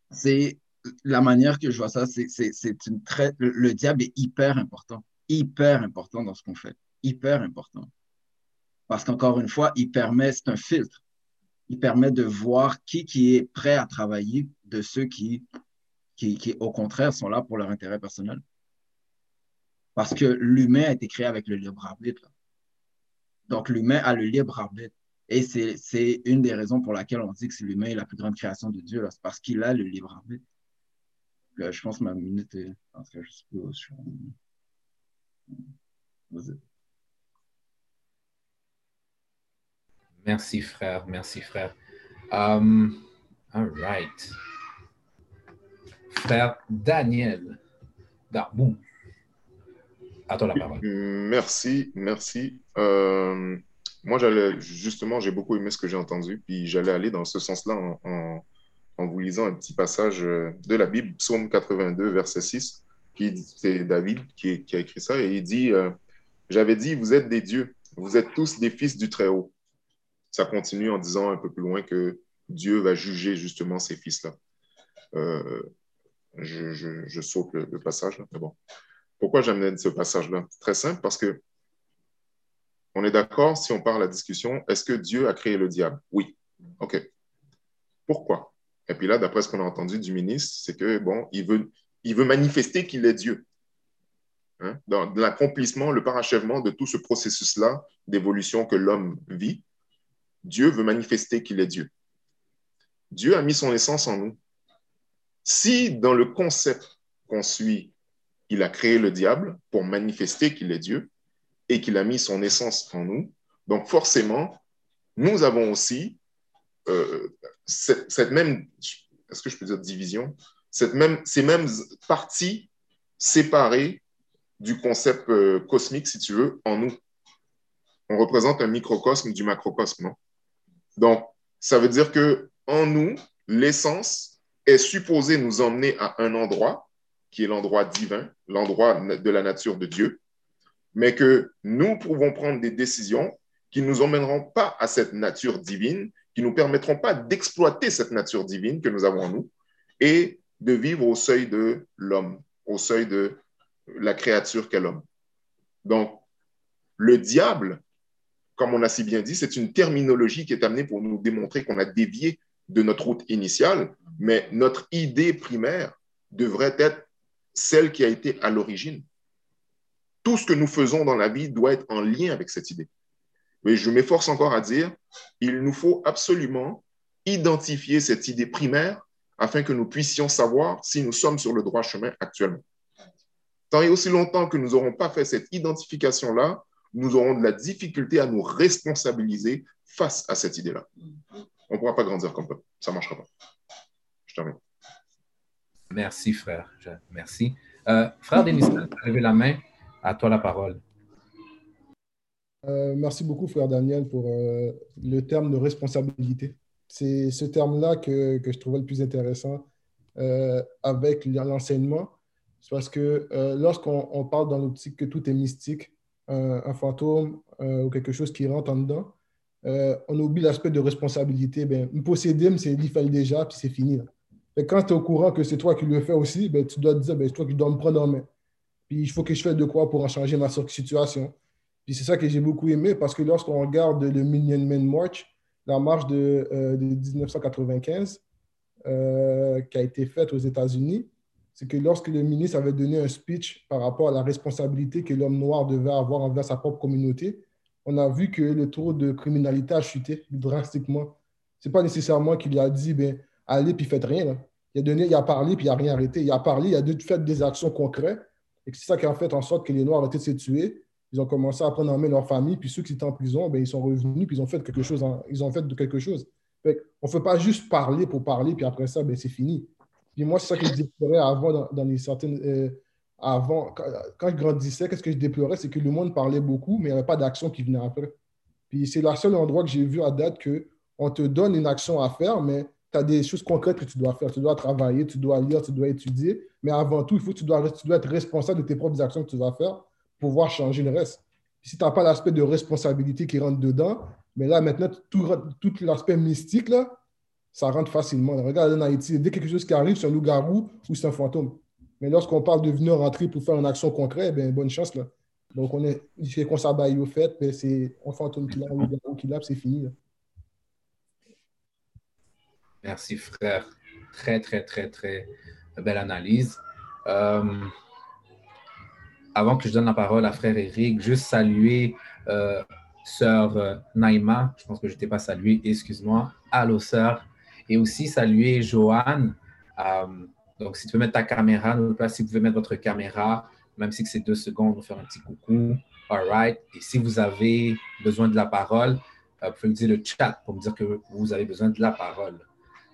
[SPEAKER 12] c'est la manière que je vois ça, c'est une très, le, le diable est hyper important, hyper important dans ce qu'on fait, hyper important. Parce qu'encore une fois, il permet, c'est un filtre il permet de voir qui, qui est prêt à travailler de ceux qui, qui, au contraire, sont là pour leur intérêt personnel. Parce que l'humain a été créé avec le libre arbitre. Donc, l'humain a le libre arbitre. Et c'est une des raisons pour laquelle on dit que l'humain est la plus grande création de Dieu, c'est parce qu'il a le libre arbitre. je pense que ma minute est.
[SPEAKER 1] Merci, frère. Merci, frère. Um, all right. Frère Daniel Darbou. À toi la parole.
[SPEAKER 9] Merci, merci. Euh, moi, j'allais, justement, j'ai beaucoup aimé ce que j'ai entendu, puis j'allais aller dans ce sens-là en, en, vous lisant un petit passage euh, de la Bible, Psaume 82, verset 6, qui c'est David qui, qui, a écrit ça, et il dit euh, J'avais dit, vous êtes des dieux, vous êtes tous des fils du Très-Haut ça continue en disant un peu plus loin que Dieu va juger justement ces fils-là. Euh, je, saute le, passage, là, mais bon. Pourquoi j'amène ce passage-là? Très simple, parce que on est d'accord, si on parle à la discussion, est-ce que Dieu a créé le diable? Oui. OK. Pourquoi? Et puis là, d'après ce qu'on a entendu du ministre, c'est que, bon, il veut, il veut manifester qu'il est Dieu. Hein? Dans l'accomplissement, le parachèvement de tout ce processus-là d'évolution que l'homme vit, Dieu veut manifester qu'il est Dieu. Dieu a mis son essence en nous. Si dans le concept qu'on suit, il a créé le diable pour manifester qu'il est Dieu et qu'il a mis son essence en nous, donc forcément, nous avons aussi euh, cette, même, est-ce que je peux dire division, cette même, ces mêmes parties séparées du concept euh, cosmique, si tu veux, en nous. On représente un microcosme du macrocosme, non? Donc, ça veut dire que en nous, l'essence est supposée nous emmener à un endroit qui est l'endroit divin, l'endroit de la nature de Dieu, mais que nous pouvons prendre des décisions qui ne nous emmèneront pas à cette nature divine, qui ne nous permettront pas d'exploiter cette nature divine que nous avons en nous et de vivre au seuil de l'homme, au seuil de la créature qu'est l'homme. Donc, le diable comme on a si bien dit, c'est une terminologie qui est amenée pour nous démontrer qu'on a dévié de notre route initiale, mais notre idée primaire devrait être celle qui a été à l'origine. Tout ce que nous faisons dans la vie doit être en lien avec cette idée. Mais je m'efforce encore à dire, il nous faut absolument identifier cette idée primaire afin que nous puissions savoir si nous sommes sur le droit chemin actuellement. Tant et aussi longtemps que nous n'aurons pas fait cette identification-là, nous aurons de la difficulté à nous responsabiliser face à cette idée-là. On ne pourra pas grandir comme ça. Ça ne marchera pas. Je termine.
[SPEAKER 1] Merci, frère. Merci. Euh, frère Denis, tu la main. À toi la parole.
[SPEAKER 7] Euh, merci beaucoup, frère Daniel, pour euh, le terme de responsabilité. C'est ce terme-là que, que, je trouvais le plus intéressant avec l'enseignement. C'est parce que lorsqu'on parle dans l'optique que tout est mystique, un, fantôme ou quelque chose qui rentre en dedans, on oublie l'aspect de responsabilité. Ben, me posséder, c'est l'IFAL déjà, puis c'est fini. Et quand tu es au courant que c'est toi qui le fais aussi, ben, tu dois te dire, ben, c'est toi qui dois me prendre en main. Puis il faut que je fasse de quoi pour en changer ma situation. Puis c'est ça que j'ai beaucoup aimé parce que lorsqu'on regarde le Million Man March, la marche de, 1995 euh, euh, qui a été faite aux États-Unis, c'est que lorsque le ministre avait donné un speech par rapport à la responsabilité que l'homme noir devait avoir envers sa propre communauté, on a vu que le taux de criminalité a chuté drastiquement. Ce n'est pas nécessairement qu'il a dit, ben, allez puis faites rien. Il, a donné, il a parlé puis il n'a rien arrêté. Il a parlé, il a fait des actions concrètes. Et c'est ça qui a fait en sorte que les Noirs arrêté de se tuer. Ils ont commencé à prendre en main leur famille. Puis ceux qui étaient en prison, ben, ils sont revenus puis ils ont fait quelque chose. ils ont fait de quelque chose. on ne fait pas juste parler pour parler puis après ça, ben, c'est fini. Puis moi, c'est ça que je déplorais avant dans, les certaines. Euh, avant, quand, je grandissais, qu'est-ce que je déplorais? C'est que le monde parlait beaucoup, mais il n'y avait pas d'action qui venait après. Puis c'est le seul endroit que j'ai vu à date qu'on te donne une action à faire, mais tu as des choses concrètes que tu dois faire. Tu dois travailler, tu dois lire, tu dois étudier. Mais avant tout, il faut tu dois, tu dois être responsable de tes propres actions que tu vas faire pour pouvoir changer le reste. si tu n'as pas l'aspect de responsabilité qui rentre dedans, mais là, maintenant, tout, l'aspect mystique, là, ça rentre facilement. Regarde en Haïti, dès quelque chose qui arrive, c'est un loup-garou ou c'est un fantôme. Mais lorsqu'on parle de venir rentrer pour faire une action concrète, ben, bonne chance. Là. Donc, on est, qu'on s'abaille au fait, ben, c'est un fantôme qui l'a, un loup-garou qui l'a, c'est fini.
[SPEAKER 1] Merci, frère. Très, très, très, très belle analyse. Euh, avant que je donne la parole à frère Eric, juste saluer euh, sœur euh, Naïma. Je pense que je ne t'ai pas salué, excuse-moi. Allô, sœur. Et aussi saluer Joanne. donc, si tu veux mettre ta caméra, si vous pouvez mettre votre caméra, même si c'est deux secondes, nous faire un petit coucou. All right. Et si vous avez besoin de la parole, vous pouvez me dire le chat pour me dire que vous avez besoin de la parole.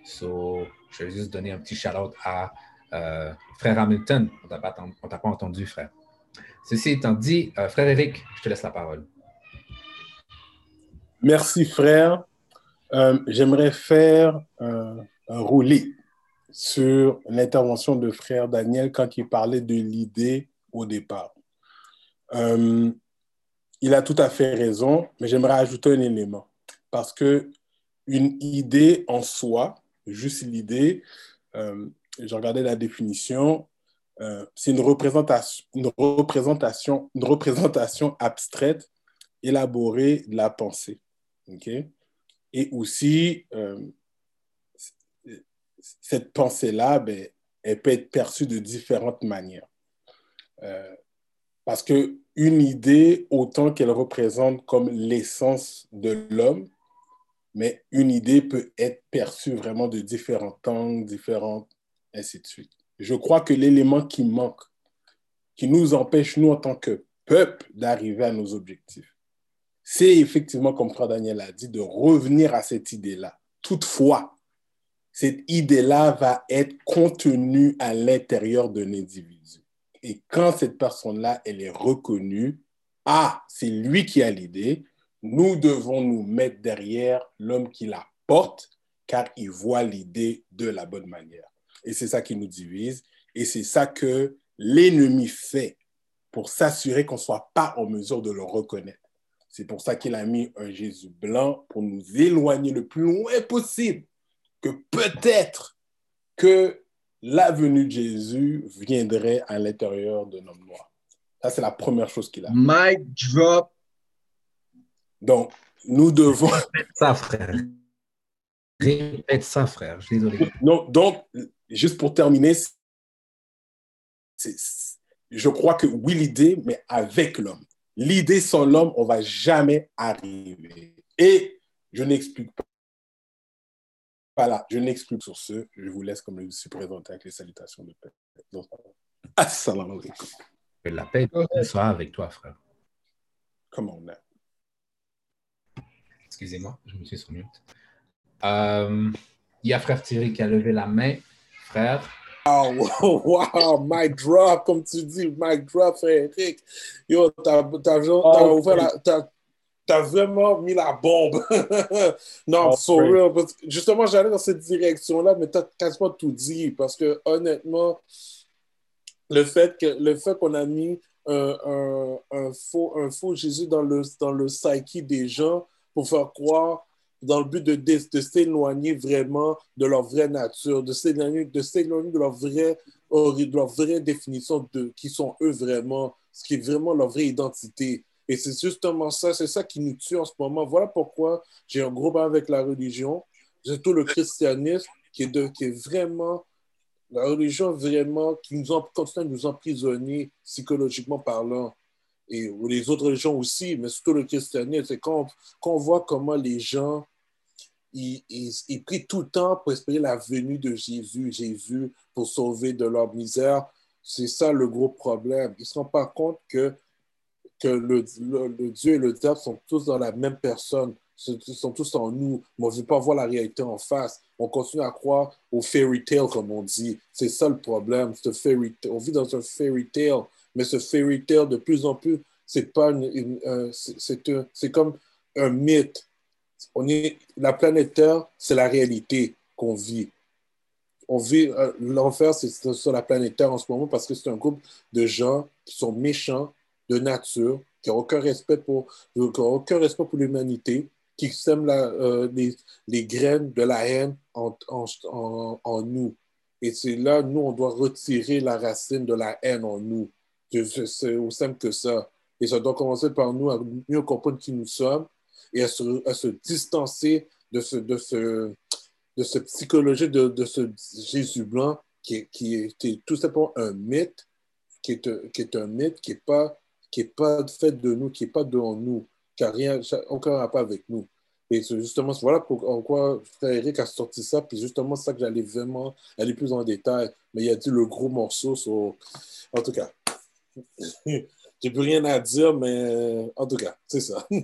[SPEAKER 1] So, je vais juste donner un petit shout-out à euh, Frère Hamilton. On t'a pas entendu, frère. Ceci étant dit, euh, Frère Eric, je te laisse la parole.
[SPEAKER 13] Merci, frère. Euh, j'aimerais faire un roulis sur l'intervention de Frère Daniel quand il parlait de l'idée au départ. il a tout à fait raison, mais j'aimerais ajouter un élément. Parce que une idée en soi, juste l'idée. Euh, je regardais la définition. Euh, c'est une représentation, une, représentation, une représentation abstraite élaborée de la pensée. Et aussi, euh, cette pensée-là, ben, elle peut être perçue de différentes manières. parce qu'une idée, autant qu'elle représente comme l'essence de l'homme, mais une idée peut être perçue vraiment de différents angles, différentes, ainsi de suite. Je crois que l'élément qui manque, qui nous empêche, nous, en tant que peuple, d'arriver à nos objectifs, c'est effectivement, comme Frère Daniel a dit, de revenir à cette idée-là. Toutefois, cette idée-là va être contenue à l'intérieur d'un individu. Et quand cette personne-là, elle est reconnue, ah, c'est lui qui a l'idée, nous devons nous mettre derrière l'homme qui la porte, car il voit l'idée de la bonne manière. Et c'est ça qui nous divise, et c'est ça que l'ennemi fait pour s'assurer qu'on ne soit pas en mesure de le reconnaître. C'est pour ça qu'il a mis un Jésus blanc pour nous éloigner le plus loin possible que peut-être que la venue de Jésus viendrait à l'intérieur d'un homme noir. Ça, c'est la première chose qu'il a.
[SPEAKER 12] Mic drop.
[SPEAKER 13] Donc, nous devons.
[SPEAKER 1] Répète ça, frère. Répète ça, frère. Je suis désolé.
[SPEAKER 13] Non, donc, juste pour terminer, je crois que oui, l'idée, mais avec l'homme.
[SPEAKER 4] l'idée sans l'homme, on va jamais arriver. Et je n'explique pas. Voilà, je n'explique sur ce. Je vous laisse, comme je suis présenté, avec les salutations de paix. Assalamu alaikum.
[SPEAKER 1] Que la paix soit avec toi, frère.
[SPEAKER 4] Comment on est?
[SPEAKER 1] Excusez-moi, je me suis sur mute. Euh, il y a frère Thierry qui a levé la main. Frère.
[SPEAKER 4] Oh, wow, mic drop, comme tu dis, mic drop, frère Eric. Yo, t'as oh, vraiment mis la bombe. non, oh, for real. justement, j'allais dans cette direction-là, mais t'as quasiment tout dit. Parce que honnêtement, le fait que le fait qu'on a mis un, un, faux, un faux Jésus dans le, dans le psyche des gens pour faire croire dans le but de, s'éloigner vraiment de leur vraie nature, de s'éloigner de, s'éloigner de leur vraie, leur vraie définition de qui sont eux vraiment, ce qui est vraiment leur vraie identité. Et c'est justement ça, c'est ça qui nous tue en ce moment. Voilà pourquoi j'ai un gros problème avec la religion, surtout le christianisme, qui est, de, qui est vraiment la religion vraiment qui nous continue à nous emprisonner psychologiquement parlant et les autres religions aussi, mais surtout le christianisme, c'est quand, quand, on voit comment les gens, ils, ils, prient tout le temps pour espérer la venue de Jésus, Jésus, pour sauver de leur misère. C'est ça le gros problème. Ils ne se rendent pas compte que, que le, le, Dieu et le diable sont tous dans la même personne, ils sont tous en nous, mais on ne veut pas voir la réalité en face. On continue à croire au fairy tale, comme on dit. C'est ça le problème. Fairy on vit dans un fairy tale mais ce fairy tale, de plus en plus, c'est pas c'est comme un mythe. On est, la planète Terre, c'est la réalité qu'on vit. On vit euh, l'enfer, c'est sur la planète Terre en ce moment parce que c'est un groupe de gens qui sont méchants de nature, qui n'ont aucun respect pour, aucun respect pour l'humanité, qui sèment euh, les, les, graines de la haine en, en, en nous. Et c'est là, nous, on doit retirer la racine de la haine en nous. C'est aussi simple que ça. Et ça doit commencer par nous à mieux comprendre qui nous sommes et à se, à se distancer de ce, de ce, de ce psychologie, de, de ce Jésus blanc qui, qui, est, tout simplement un mythe, qui est, qui est un mythe qui n'est pas, pas fait de nous, qui n'est pas de nous, qui n'a rien, aucun rapport avec nous. Et c'est justement, voilà pourquoi Eric a sorti ça, puis justement, ça que j'allais vraiment aller plus en détail. Mais il a dit le gros morceau, en tout cas. J'ai plus rien à dire, mais en tout cas, c'est ça.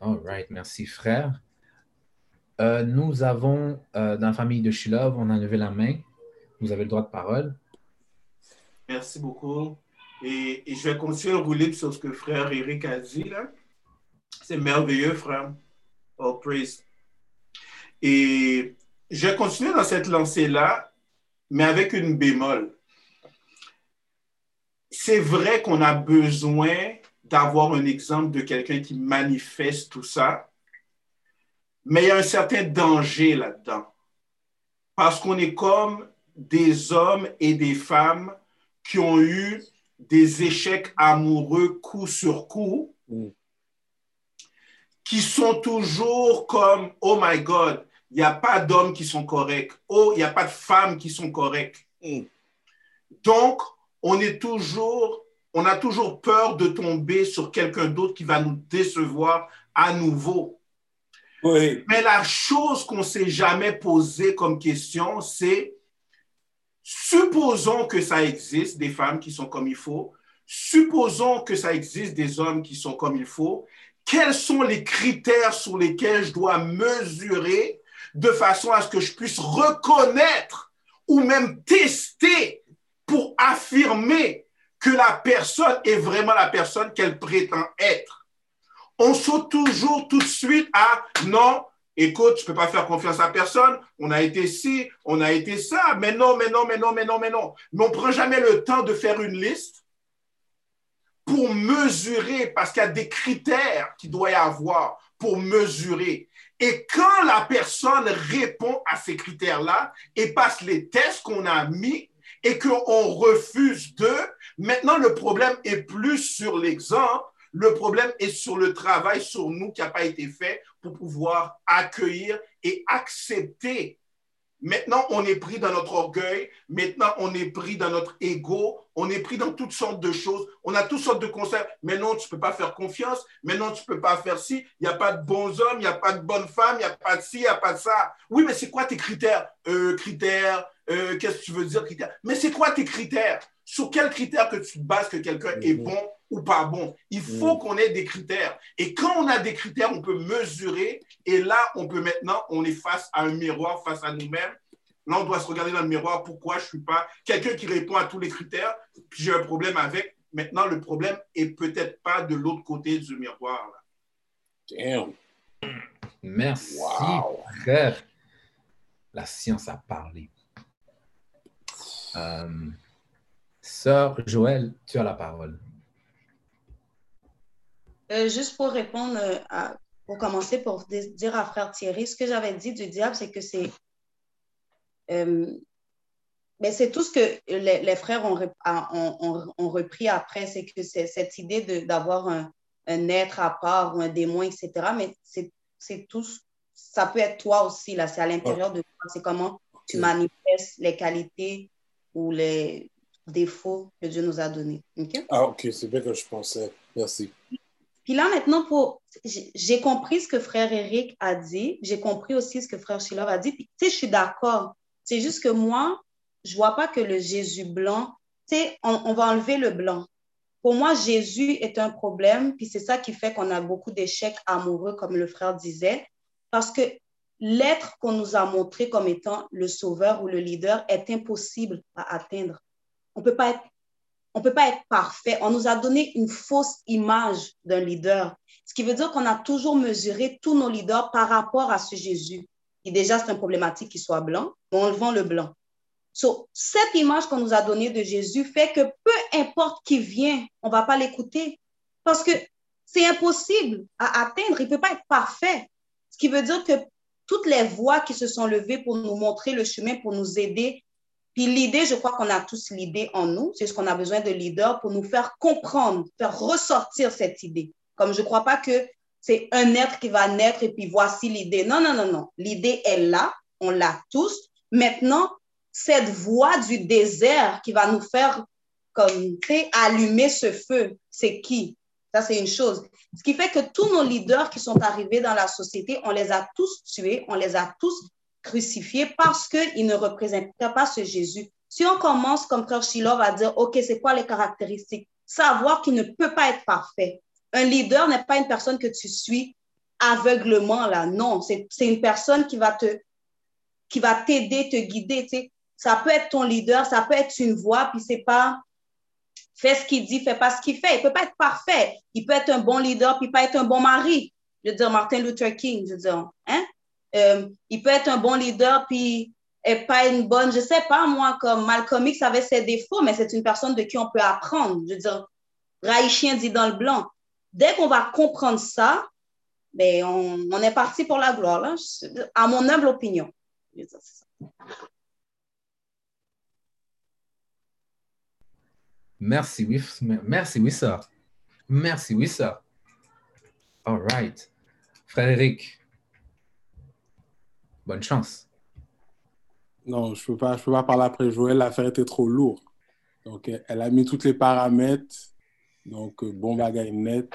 [SPEAKER 1] All right, merci frère. Euh, nous avons, euh, dans la famille de Shilov, on a levé la main. Vous avez le droit de parole.
[SPEAKER 3] Merci beaucoup. Et, je vais continuer à rouler sur ce que frère Eric a dit là. C'est merveilleux, frère. Oh, praise. Et je vais continuer dans cette lancée-là, mais avec une bémol. C'est vrai qu'on a besoin d'avoir un exemple de quelqu'un qui manifeste tout ça, mais il y a un certain danger là-dedans. Parce qu'on est comme des hommes et des femmes qui ont eu des échecs amoureux coup sur coup, mm. qui sont toujours comme, oh my God, il n'y a pas d'hommes qui sont corrects. Oh, il n'y a pas de femmes qui sont correctes. Hmm. Donc, on est toujours, on a toujours peur de tomber sur quelqu'un d'autre qui va nous décevoir à nouveau.
[SPEAKER 4] Oui.
[SPEAKER 3] Mais la chose qu'on ne s'est jamais posée comme question, c'est supposons que ça existe des femmes qui sont comme il faut, supposons que ça existe des hommes qui sont comme il faut, quels sont les critères sur lesquels je dois mesurer de façon à ce que je puisse reconnaître ou même tester pour affirmer que la personne est vraiment la personne qu'elle prétend être. On saute toujours tout de suite à non, écoute, je ne peux pas faire confiance à personne, on a été ci, on a été ça, mais non, mais non, mais non, mais non, mais non. Mais on ne prend jamais le temps de faire une liste pour mesurer, parce qu'il y a des critères qu'il doit y avoir pour mesurer. Et quand la personne répond à ces critères-là et passe les tests qu'on a mis et qu'on refuse d'eux, maintenant le problème est plus sur l'exemple, le problème est sur le travail sur nous qui n'a pas été fait pour pouvoir accueillir et accepter Maintenant, on est pris dans notre orgueil. Maintenant, on est pris dans notre ego. On est pris dans toutes sortes de choses. On a toutes sortes de concepts. Mais non, tu ne peux pas faire confiance. Mais non, tu ne peux pas faire ci. Il n'y a pas de bons hommes. Il n'y a pas de bonnes femmes. Il n'y a pas de ci. Il n'y a pas de ça. Oui, mais c'est quoi tes critères? Euh, Critères. Euh, Qu'est-ce que tu veux dire critères? Mais c'est quoi tes critères? Sur quels critères que tu bases que quelqu'un est mhm. bon ou pas bon Il faut mhm. qu'on ait des critères. Et quand on a des critères, on peut mesurer. Et là, on peut maintenant, on est face à un miroir, face à nous-mêmes. Là, on doit se regarder dans le miroir. Pourquoi je ne suis pas quelqu'un qui répond à tous les critères, puis j'ai un problème avec. Maintenant, le problème est peut-être pas de l'autre côté du miroir.
[SPEAKER 4] Damn.
[SPEAKER 1] Merci, frère. La science a parlé. Euh, Sœur Joël, tu as la parole.
[SPEAKER 6] Euh, juste pour répondre, euh, à, pour commencer, pour dire à frère Thierry, ce que j'avais dit du diable, c'est que c'est mais c'est tout ce que les, frères ont, ont, repris après, c'est que c'est cette idée d'avoir un, un, être à part ou un démon, etc. Mais c'est tout, ça peut être toi aussi, là, c'est à l'intérieur de toi, c'est comment tu manifestes les qualités ou les défauts que Dieu nous a donnés.
[SPEAKER 4] Ah, ok, c'est bien que je pensais. Merci.
[SPEAKER 6] Puis là, maintenant, j'ai compris ce que frère Eric a dit. J'ai compris aussi ce que frère Shilov a dit. Puis, tu sais, je suis d'accord. C'est juste que moi, je ne vois pas que le Jésus blanc, tu sais, on, on, va enlever le blanc. Pour moi, Jésus est un problème. Puis c'est ça qui fait qu'on a beaucoup d'échecs amoureux, comme le frère disait. Parce que l'être qu'on nous a montré comme étant le sauveur ou le leader est impossible à atteindre. On peut pas être on peut pas être parfait. On nous a donné une fausse image d'un leader, ce qui veut dire qu'on a toujours mesuré tous nos leaders par rapport à ce Jésus. Et déjà, c'est une problématique qu'il soit blanc, mais enlevons le blanc. Cette image qu'on nous a donnée de Jésus fait que peu importe qui vient, on va pas l'écouter parce que c'est impossible à atteindre. Il ne peut pas être parfait. Ce qui veut dire que toutes les voix qui se sont levées pour nous montrer le chemin, pour nous aider. Puis l'idée, je crois qu'on a tous l'idée en nous. C'est ce qu'on a besoin de leaders pour nous faire comprendre, faire ressortir cette idée. Comme je ne crois pas que c'est un être qui va naître et puis voici l'idée. Non, non, non, non. L'idée est là. On l'a tous. Maintenant, cette voix du désert qui va nous faire comme, allumer ce feu, c'est qui? Ça, c'est une chose. Ce qui fait que tous nos leaders qui sont arrivés dans la société, on les a tous tués, on les a tous crucifiés parce qu'ils ne représentaient pas ce Jésus. Si on commence, comme Frère va dire, OK, c'est quoi les caractéristiques? Savoir qu'il ne peut pas être parfait. Un leader n'est pas une personne que tu suis aveuglement, là. Non, c'est une personne qui va te qui va t'aider, te guider. Tu Ça peut être ton leader, ça peut être une voix, puis c'est pas fais ce qu'il dit, fais pas ce qu'il fait. Il peut pas être parfait. Il peut être un bon leader, puis pas être un bon mari. Je veux dire, Martin Luther King, je veux dire, hein? Euh, il peut être un bon leader, puis et pas une bonne, je sais pas, moi, comme Malcolm X avait ses défauts, mais c'est une personne de qui on peut apprendre. Je veux dire, Raïchien dit dans le blanc. Dès qu'on va comprendre ça, ben, on, est parti pour la gloire, à mon humble opinion.
[SPEAKER 1] Merci, oui, merci, oui, ça. Merci, oui, ça. All right. Frédéric, bonne chance.
[SPEAKER 13] Non, je ne peux, pas, peux pas parler après Joël, l'affaire était trop lourde. Donc, elle a mis tous les paramètres. Donc, euh, bon bagage net.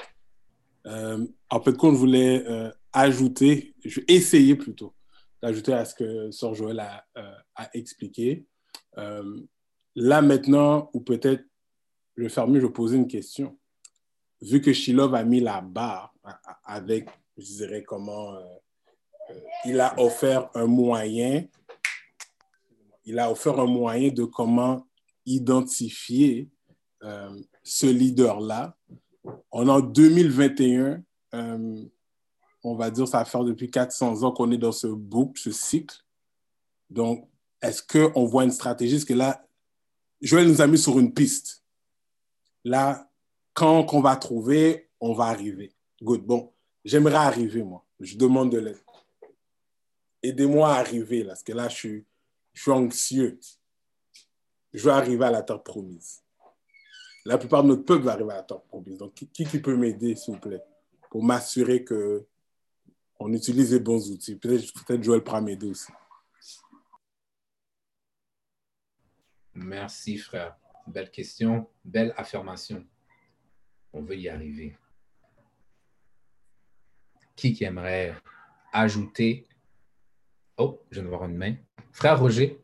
[SPEAKER 13] Euh, en fait, quand je voulais euh, ajouter, je vais essayer plutôt d'ajouter à ce que Sœur Joël a, a expliqué. là, maintenant, ou peut-être je vais mieux, je vais poser une question. Vu que Shilov a mis la barre avec, je dirais, comment euh, il a offert un moyen, il a offert un moyen de comment identifier euh, ce leader-là. On est en 2021, euh, on va dire, ça va faire depuis 400 ans qu'on est dans ce boucle, ce cycle. Donc, est-ce qu'on voit une stratégie? Parce que là, Joël nous a mis sur une piste. Là, quand on va trouver, on va arriver. Good. Bon, j'aimerais arriver, moi. Je demande de l'aide. Aidez-moi à arriver, là, parce que là, je suis, anxieux. Je veux arriver à la terre promise. La plupart de notre peuple va arriver à la terre promise. Donc, qui, qui peut m'aider, s'il vous plaît, pour m'assurer que on utilise les bons outils? Peut-être peut Joël pourra m'aider aussi.
[SPEAKER 1] Merci, frère. Belle question, belle affirmation. On veut y arriver. Qui qui aimerait ajouter? Oh, je viens de voir une main. Frère Roger,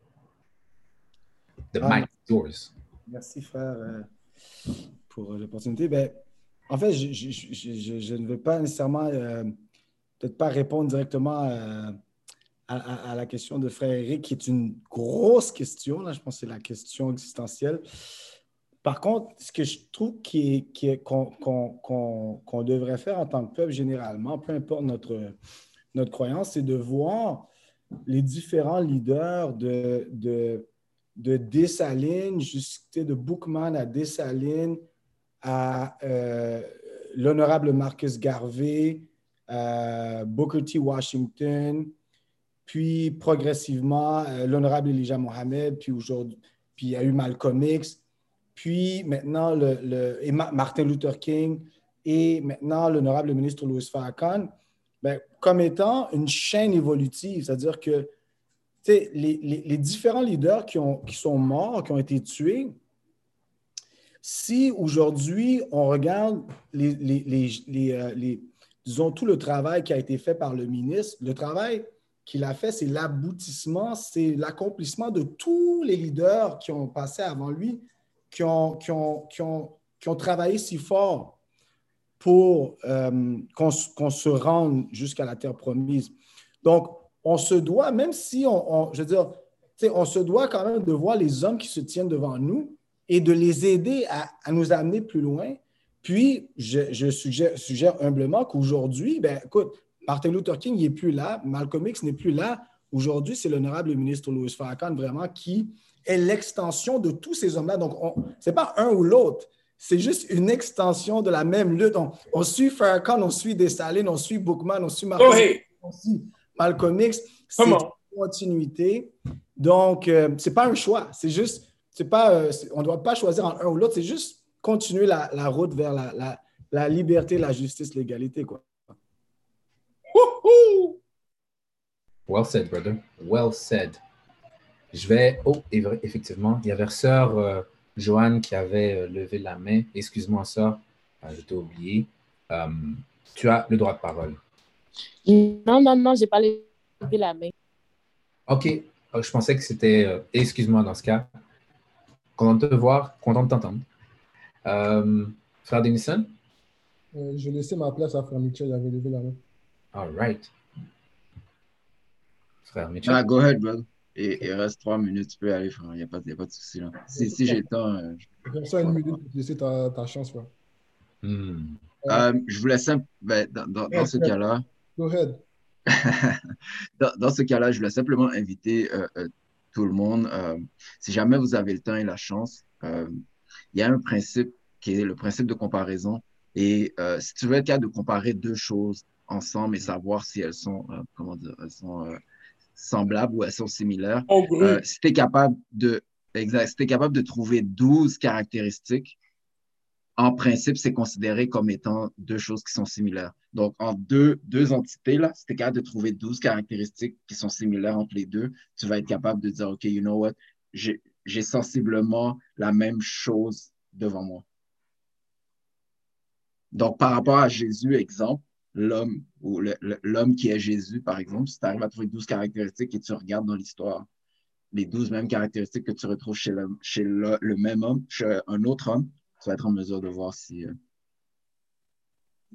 [SPEAKER 1] the
[SPEAKER 10] Ah.
[SPEAKER 1] yours.
[SPEAKER 10] Merci, frère, euh, pour l'opportunité. Ben, en fait, je, je- je- je- ne veux pas nécessairement, euh, peut-être pas répondre directement euh, à, à- à la question de frère Eric, qui est une grosse question. Là, je pense que c'est la question existentielle. Par contre, ce que je trouve qui est- qui est- qu'on qu'on- qu'on- qu'on devrait faire en tant que peuple généralement, peu importe notre, notre croyance, c'est de voir les différents leaders de, de, de Dessalines, de Bookman à Dessalines, à euh, l'honorable Marcus Garvey, Booker T. Washington, puis progressivement euh, l'honorable Elijah Mohamed, puis aujourd'hui, puis il y a eu Malcolm X, puis maintenant Martin Luther King, et maintenant l'honorable ministre Louis Farrakhan, ben, comme étant une chaîne évolutive, c'est-à-dire que les, différents leaders qui, ont, qui sont morts, qui ont été tués, si aujourd'hui on regarde euh, tout le travail qui a été fait par le ministre, le travail qu'il a fait, c'est l'aboutissement, c'est l'accomplissement de tous les leaders qui ont passé avant lui, qui ont, qui ont, qui ont travaillé si fort pour euh, qu'on se rende jusqu'à la terre promise. Donc, on se doit, même si on, je veux dire, on se doit quand même de voir les hommes qui se tiennent devant nous et de les aider à, à nous amener plus loin. Puis, je, je suggère, suggère humblement qu'aujourd'hui, ben, écoute, Martin Luther King n'est plus là, Malcolm X n'est plus là. Aujourd'hui, c'est l'honorable ministre Louis Farrakhan vraiment qui est l'extension de tous ces hommes-là. Donc, ce n'est pas un ou l'autre, c'est juste une extension de la même lutte. On, on suit Farrakhan, on suit Dessalines, on suit Bookman, on suit Marcus
[SPEAKER 3] Oh, hey!
[SPEAKER 10] on suit Malcolm X. C'est une
[SPEAKER 3] on.
[SPEAKER 10] continuité. Donc, euh, ce n'est pas un choix. C'est juste, c'est pas, euh, c'est- on ne doit pas choisir en un ou l'autre. C'est juste continuer la, la route vers la, la- la liberté, la justice, l'égalité. Quoi.
[SPEAKER 1] Well said, brother. Well said. Je vais. Oh, effectivement, il y avait sœur euh, Joanne qui avait euh, levé la main. Excuse-moi, sœur, euh, je t'ai oublié. Euh, tu as le droit de parole.
[SPEAKER 14] Non, non, non, j'ai pas levé la main.
[SPEAKER 1] OK. Euh, Je pensais que c'était. euh, Excuse-moi dans ce cas. Content de te voir, content de t'entendre. Euh, frère Denison?
[SPEAKER 7] Euh, je laissais ma place à Frère Mitchell, il avait levé la main.
[SPEAKER 1] All right. Frère Mitchell.
[SPEAKER 12] Ah, go ahead, brother. Et il reste trois minutes, tu peux aller, frère. Il n'y a, pas- y a pas de souci. Là. Si, si j'ai le temps, euh, je-
[SPEAKER 7] Comme ça, une minute pour te laisser ta, ta chance, frère.
[SPEAKER 1] Hmm.
[SPEAKER 12] Euh, je voulais simple, ben, dans, dans- dans ce cas-là,
[SPEAKER 7] Go ahead.
[SPEAKER 12] dans, dans ce cas-là, je voulais simplement inviter euh, euh, tout le monde, euh, si jamais vous avez le temps et la chance, euh, il y a un principe qui est le principe de comparaison. Et euh, si tu veux être capable de comparer deux choses ensemble et savoir si elles sont, euh, comment dire, elles sont euh, semblables ou elles sont similaires, euh, si tu es capable de, exact, si t'es capable de trouver 12 caractéristiques, en principe, c'est considéré comme étant deux choses qui sont similaires. Donc, en deux, deux entités, là, si tu es capable de trouver 12 caractéristiques qui sont similaires entre les deux, tu vas être capable de dire, OK, you know what, j'ai sensiblement la même chose devant moi. Donc, par rapport à Jésus, exemple, l'homme ou l'homme qui est Jésus, par exemple, si tu arrives à trouver 12 caractéristiques et tu regardes dans l'histoire, les 12 mêmes caractéristiques que tu retrouves chez le, chez le, le même homme, chez un autre homme, tu vas être en mesure de voir si, euh,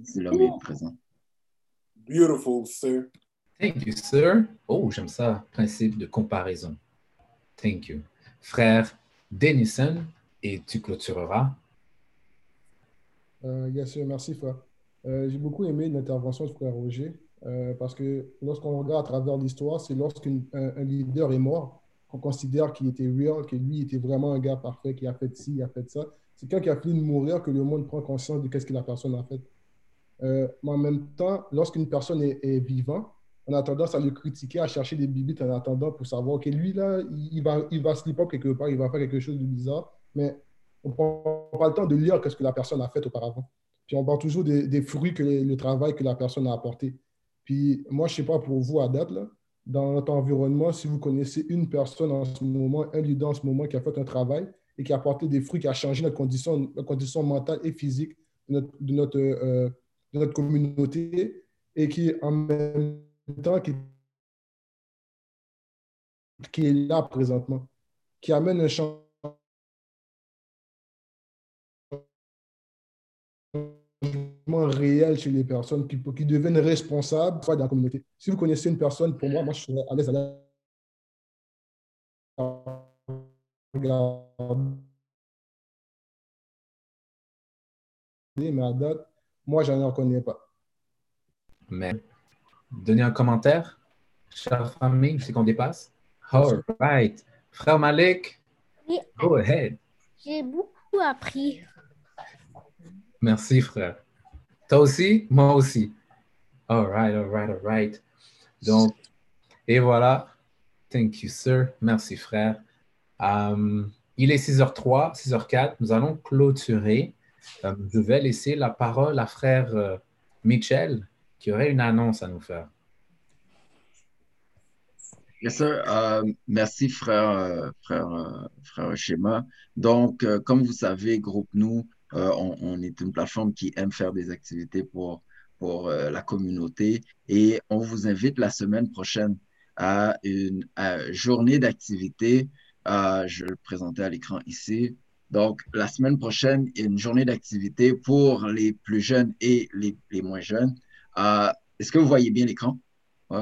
[SPEAKER 12] si l'homme est présent.
[SPEAKER 11] Beautiful, sir.
[SPEAKER 1] Thank you, sir. Oh, j'aime ça. Principe de comparaison. Thank you. Frère Denison, et tu clôtureras.
[SPEAKER 7] Euh, yes, sir. merci, frère. Euh, J'ai beaucoup aimé l'intervention du frère Roger euh, parce que lorsqu'on regarde à travers l'histoire, c'est lorsqu'un un- un leader est mort qu'on considère qu'il était real, que lui était vraiment un gars parfait, qui a fait ci, il a fait ça. C'est quand il a fini de mourir que le monde prend conscience de ce que la personne a fait. Euh, mais en même temps, lorsqu'une personne est, est vivante, on a tendance à le critiquer, à chercher des bibites en attendant pour savoir que lui, là, il, il va, il va slip up quelque part, il va faire quelque chose de bizarre, mais on ne prend pas le temps de lire ce que la personne a fait auparavant. Puis on parle toujours des, fruits que le, travail que la personne a apporté. Puis moi, je ne sais pas pour vous à date, là, dans notre environnement, si vous connaissez une personne en ce moment, un leader en ce moment qui a fait un travail et qui a apporté des fruits, qui a changé notre condition, notre condition mentale et physique de notre, euh, notre communauté et qui, en même temps, qui, qui est là présentement, qui amène un changement réel chez les personnes qui, qui deviennent responsables de la communauté. Si vous connaissez une personne, pour moi, moi, je serais à l'aise à regarder. Mais à date, moi, je n'en connais pas.
[SPEAKER 1] Mais donnez un commentaire, chère famille, c'est qu'on dépasse. All right. Frère Malik, go ahead.
[SPEAKER 15] J'ai beaucoup appris.
[SPEAKER 1] Merci, frère. Toi aussi? Moi aussi. All right, all right, all right. Donc, et voilà. Thank you, sir. Merci, frère. Um, il est 6h03, 6h04. Nous allons clôturer. Um, je vais laisser la parole à frère uh, Mitchell qui aurait une annonce à nous faire.
[SPEAKER 12] Yes, sir. Uh, merci, frère, euh, frère, euh, frère Schéma. Donc, euh, comme vous savez, Groupe Nous, euh, on, est une plateforme qui aime faire des activités pour, euh, la communauté et on vous invite la semaine prochaine à une journée d'activité. je vais le présenter à l'écran ici. Donc, la semaine prochaine, une journée d'activité pour les plus jeunes et les, moins jeunes. Euh, est-ce que vous voyez bien l'écran? Oui?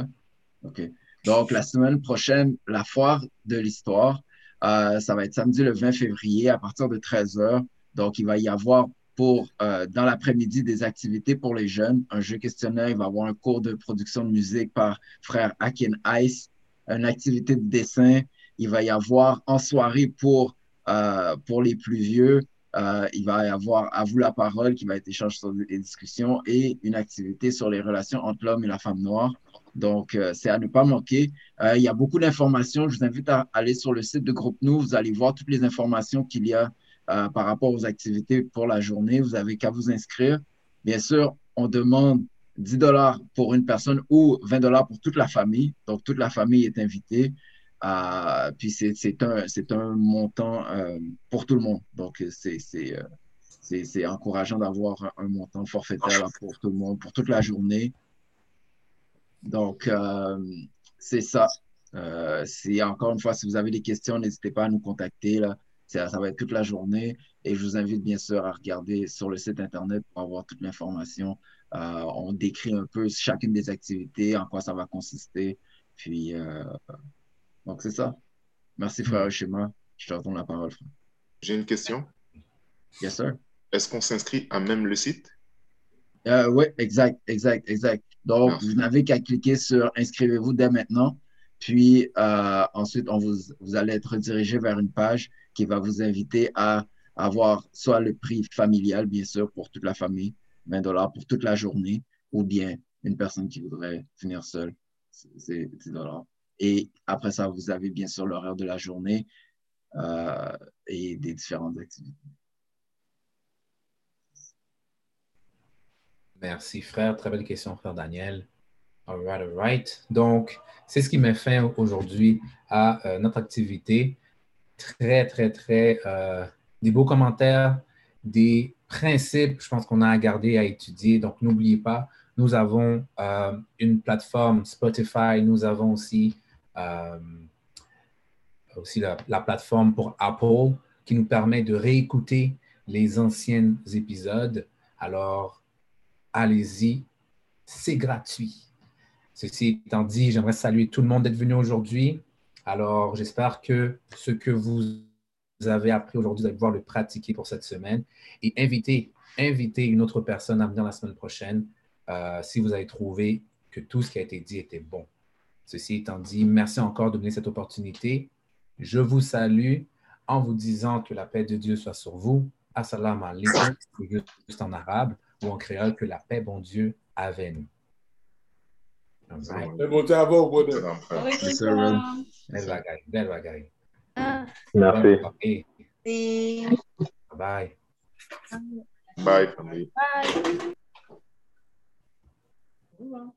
[SPEAKER 12] OK. Donc, la semaine prochaine, la foire de l'histoire, ça va être samedi le 20 février à partir de 13 h donc, il va y avoir pour, euh, dans l'après-midi, des activités pour les jeunes, un jeu questionnaire, il va y avoir un cours de production de musique par frère Akin Ice, une activité de dessin, il va y avoir en soirée pour, euh, pour les plus vieux, euh, il va y avoir À vous la parole qui va être échangé sur des discussions et une activité sur les relations entre l'homme et la femme noire. Donc, c'est à ne pas manquer. il y a beaucoup d'informations. Je vous invite à aller sur le site de Groupe Nous. Vous allez voir toutes les informations qu'il y a euh, par rapport aux activités pour la journée. Vous avez qu'à vous inscrire. Bien sûr, on demande 10 dollars pour une personne ou 20 dollars pour toute la famille. Donc, toute la famille est invitée. Euh, puis, c'est un, montant euh, pour tout le monde. Donc, c'est encourageant d'avoir un montant forfaitaire pour tout le monde, pour toute la journée. Donc, c'est ça. si, encore une fois, si vous avez des questions, n'hésitez pas à nous contacter. Là. Ça, va être toute la journée et je vous invite bien sûr à regarder sur le site Internet pour avoir toute l'information. Euh, on décrit un peu chacune des activités, en quoi ça va consister. Puis, euh, donc c'est ça. Merci, frère Schéma. Je te retourne la parole, frère.
[SPEAKER 9] J'ai une question.
[SPEAKER 12] Yes, sir.
[SPEAKER 9] Est-ce qu'on s'inscrit à même le site?
[SPEAKER 12] Euh, oui, exact, exact, exact. Donc, vous n'avez qu'à cliquer sur Inscrivez-vous dès maintenant. Puis ensuite, on vous, vous allez être redirigé vers une page qui va vous inviter à avoir soit le prix familial, bien sûr, pour toute la famille, 20 dollars pour toute la journée, ou bien une personne qui voudrait venir seule, c'est 10 dollars. Et après ça, vous avez bien sûr l'horaire de la journée euh, et des différentes activités.
[SPEAKER 1] Merci, frère. Très belle question, frère Daniel. All right, all right. Donc, c'est ce qui met fin aujourd'hui à euh, notre activité très, très, très euh, des beaux commentaires, des principes, je pense qu'on a à garder, à étudier. Donc, n'oubliez pas, nous avons euh, une plateforme Spotify, nous avons aussi, euh, aussi la, plateforme pour Apple qui nous permet de réécouter les anciens épisodes. Alors, allez-y, c'est gratuit. Ceci étant dit, j'aimerais saluer tout le monde d'être venu aujourd'hui. Alors, j'espère que ce que vous avez appris aujourd'hui, vous allez pouvoir le pratiquer pour cette semaine et inviter, inviter une autre personne à venir la semaine prochaine euh, si vous avez trouvé que tout ce qui a été dit était bon. Ceci étant dit, merci encore de donner cette opportunité. Je vous salue en vous disant que la paix de Dieu soit sur vous. Assalamu alaikum, juste en arabe ou en créole, que la paix, bon Dieu, avec.
[SPEAKER 11] E bote avon kote.
[SPEAKER 1] Nel bagay, nel bagay.
[SPEAKER 9] Ah. Nafi.
[SPEAKER 1] Bye.
[SPEAKER 9] Bye. Bye.
[SPEAKER 15] Bye.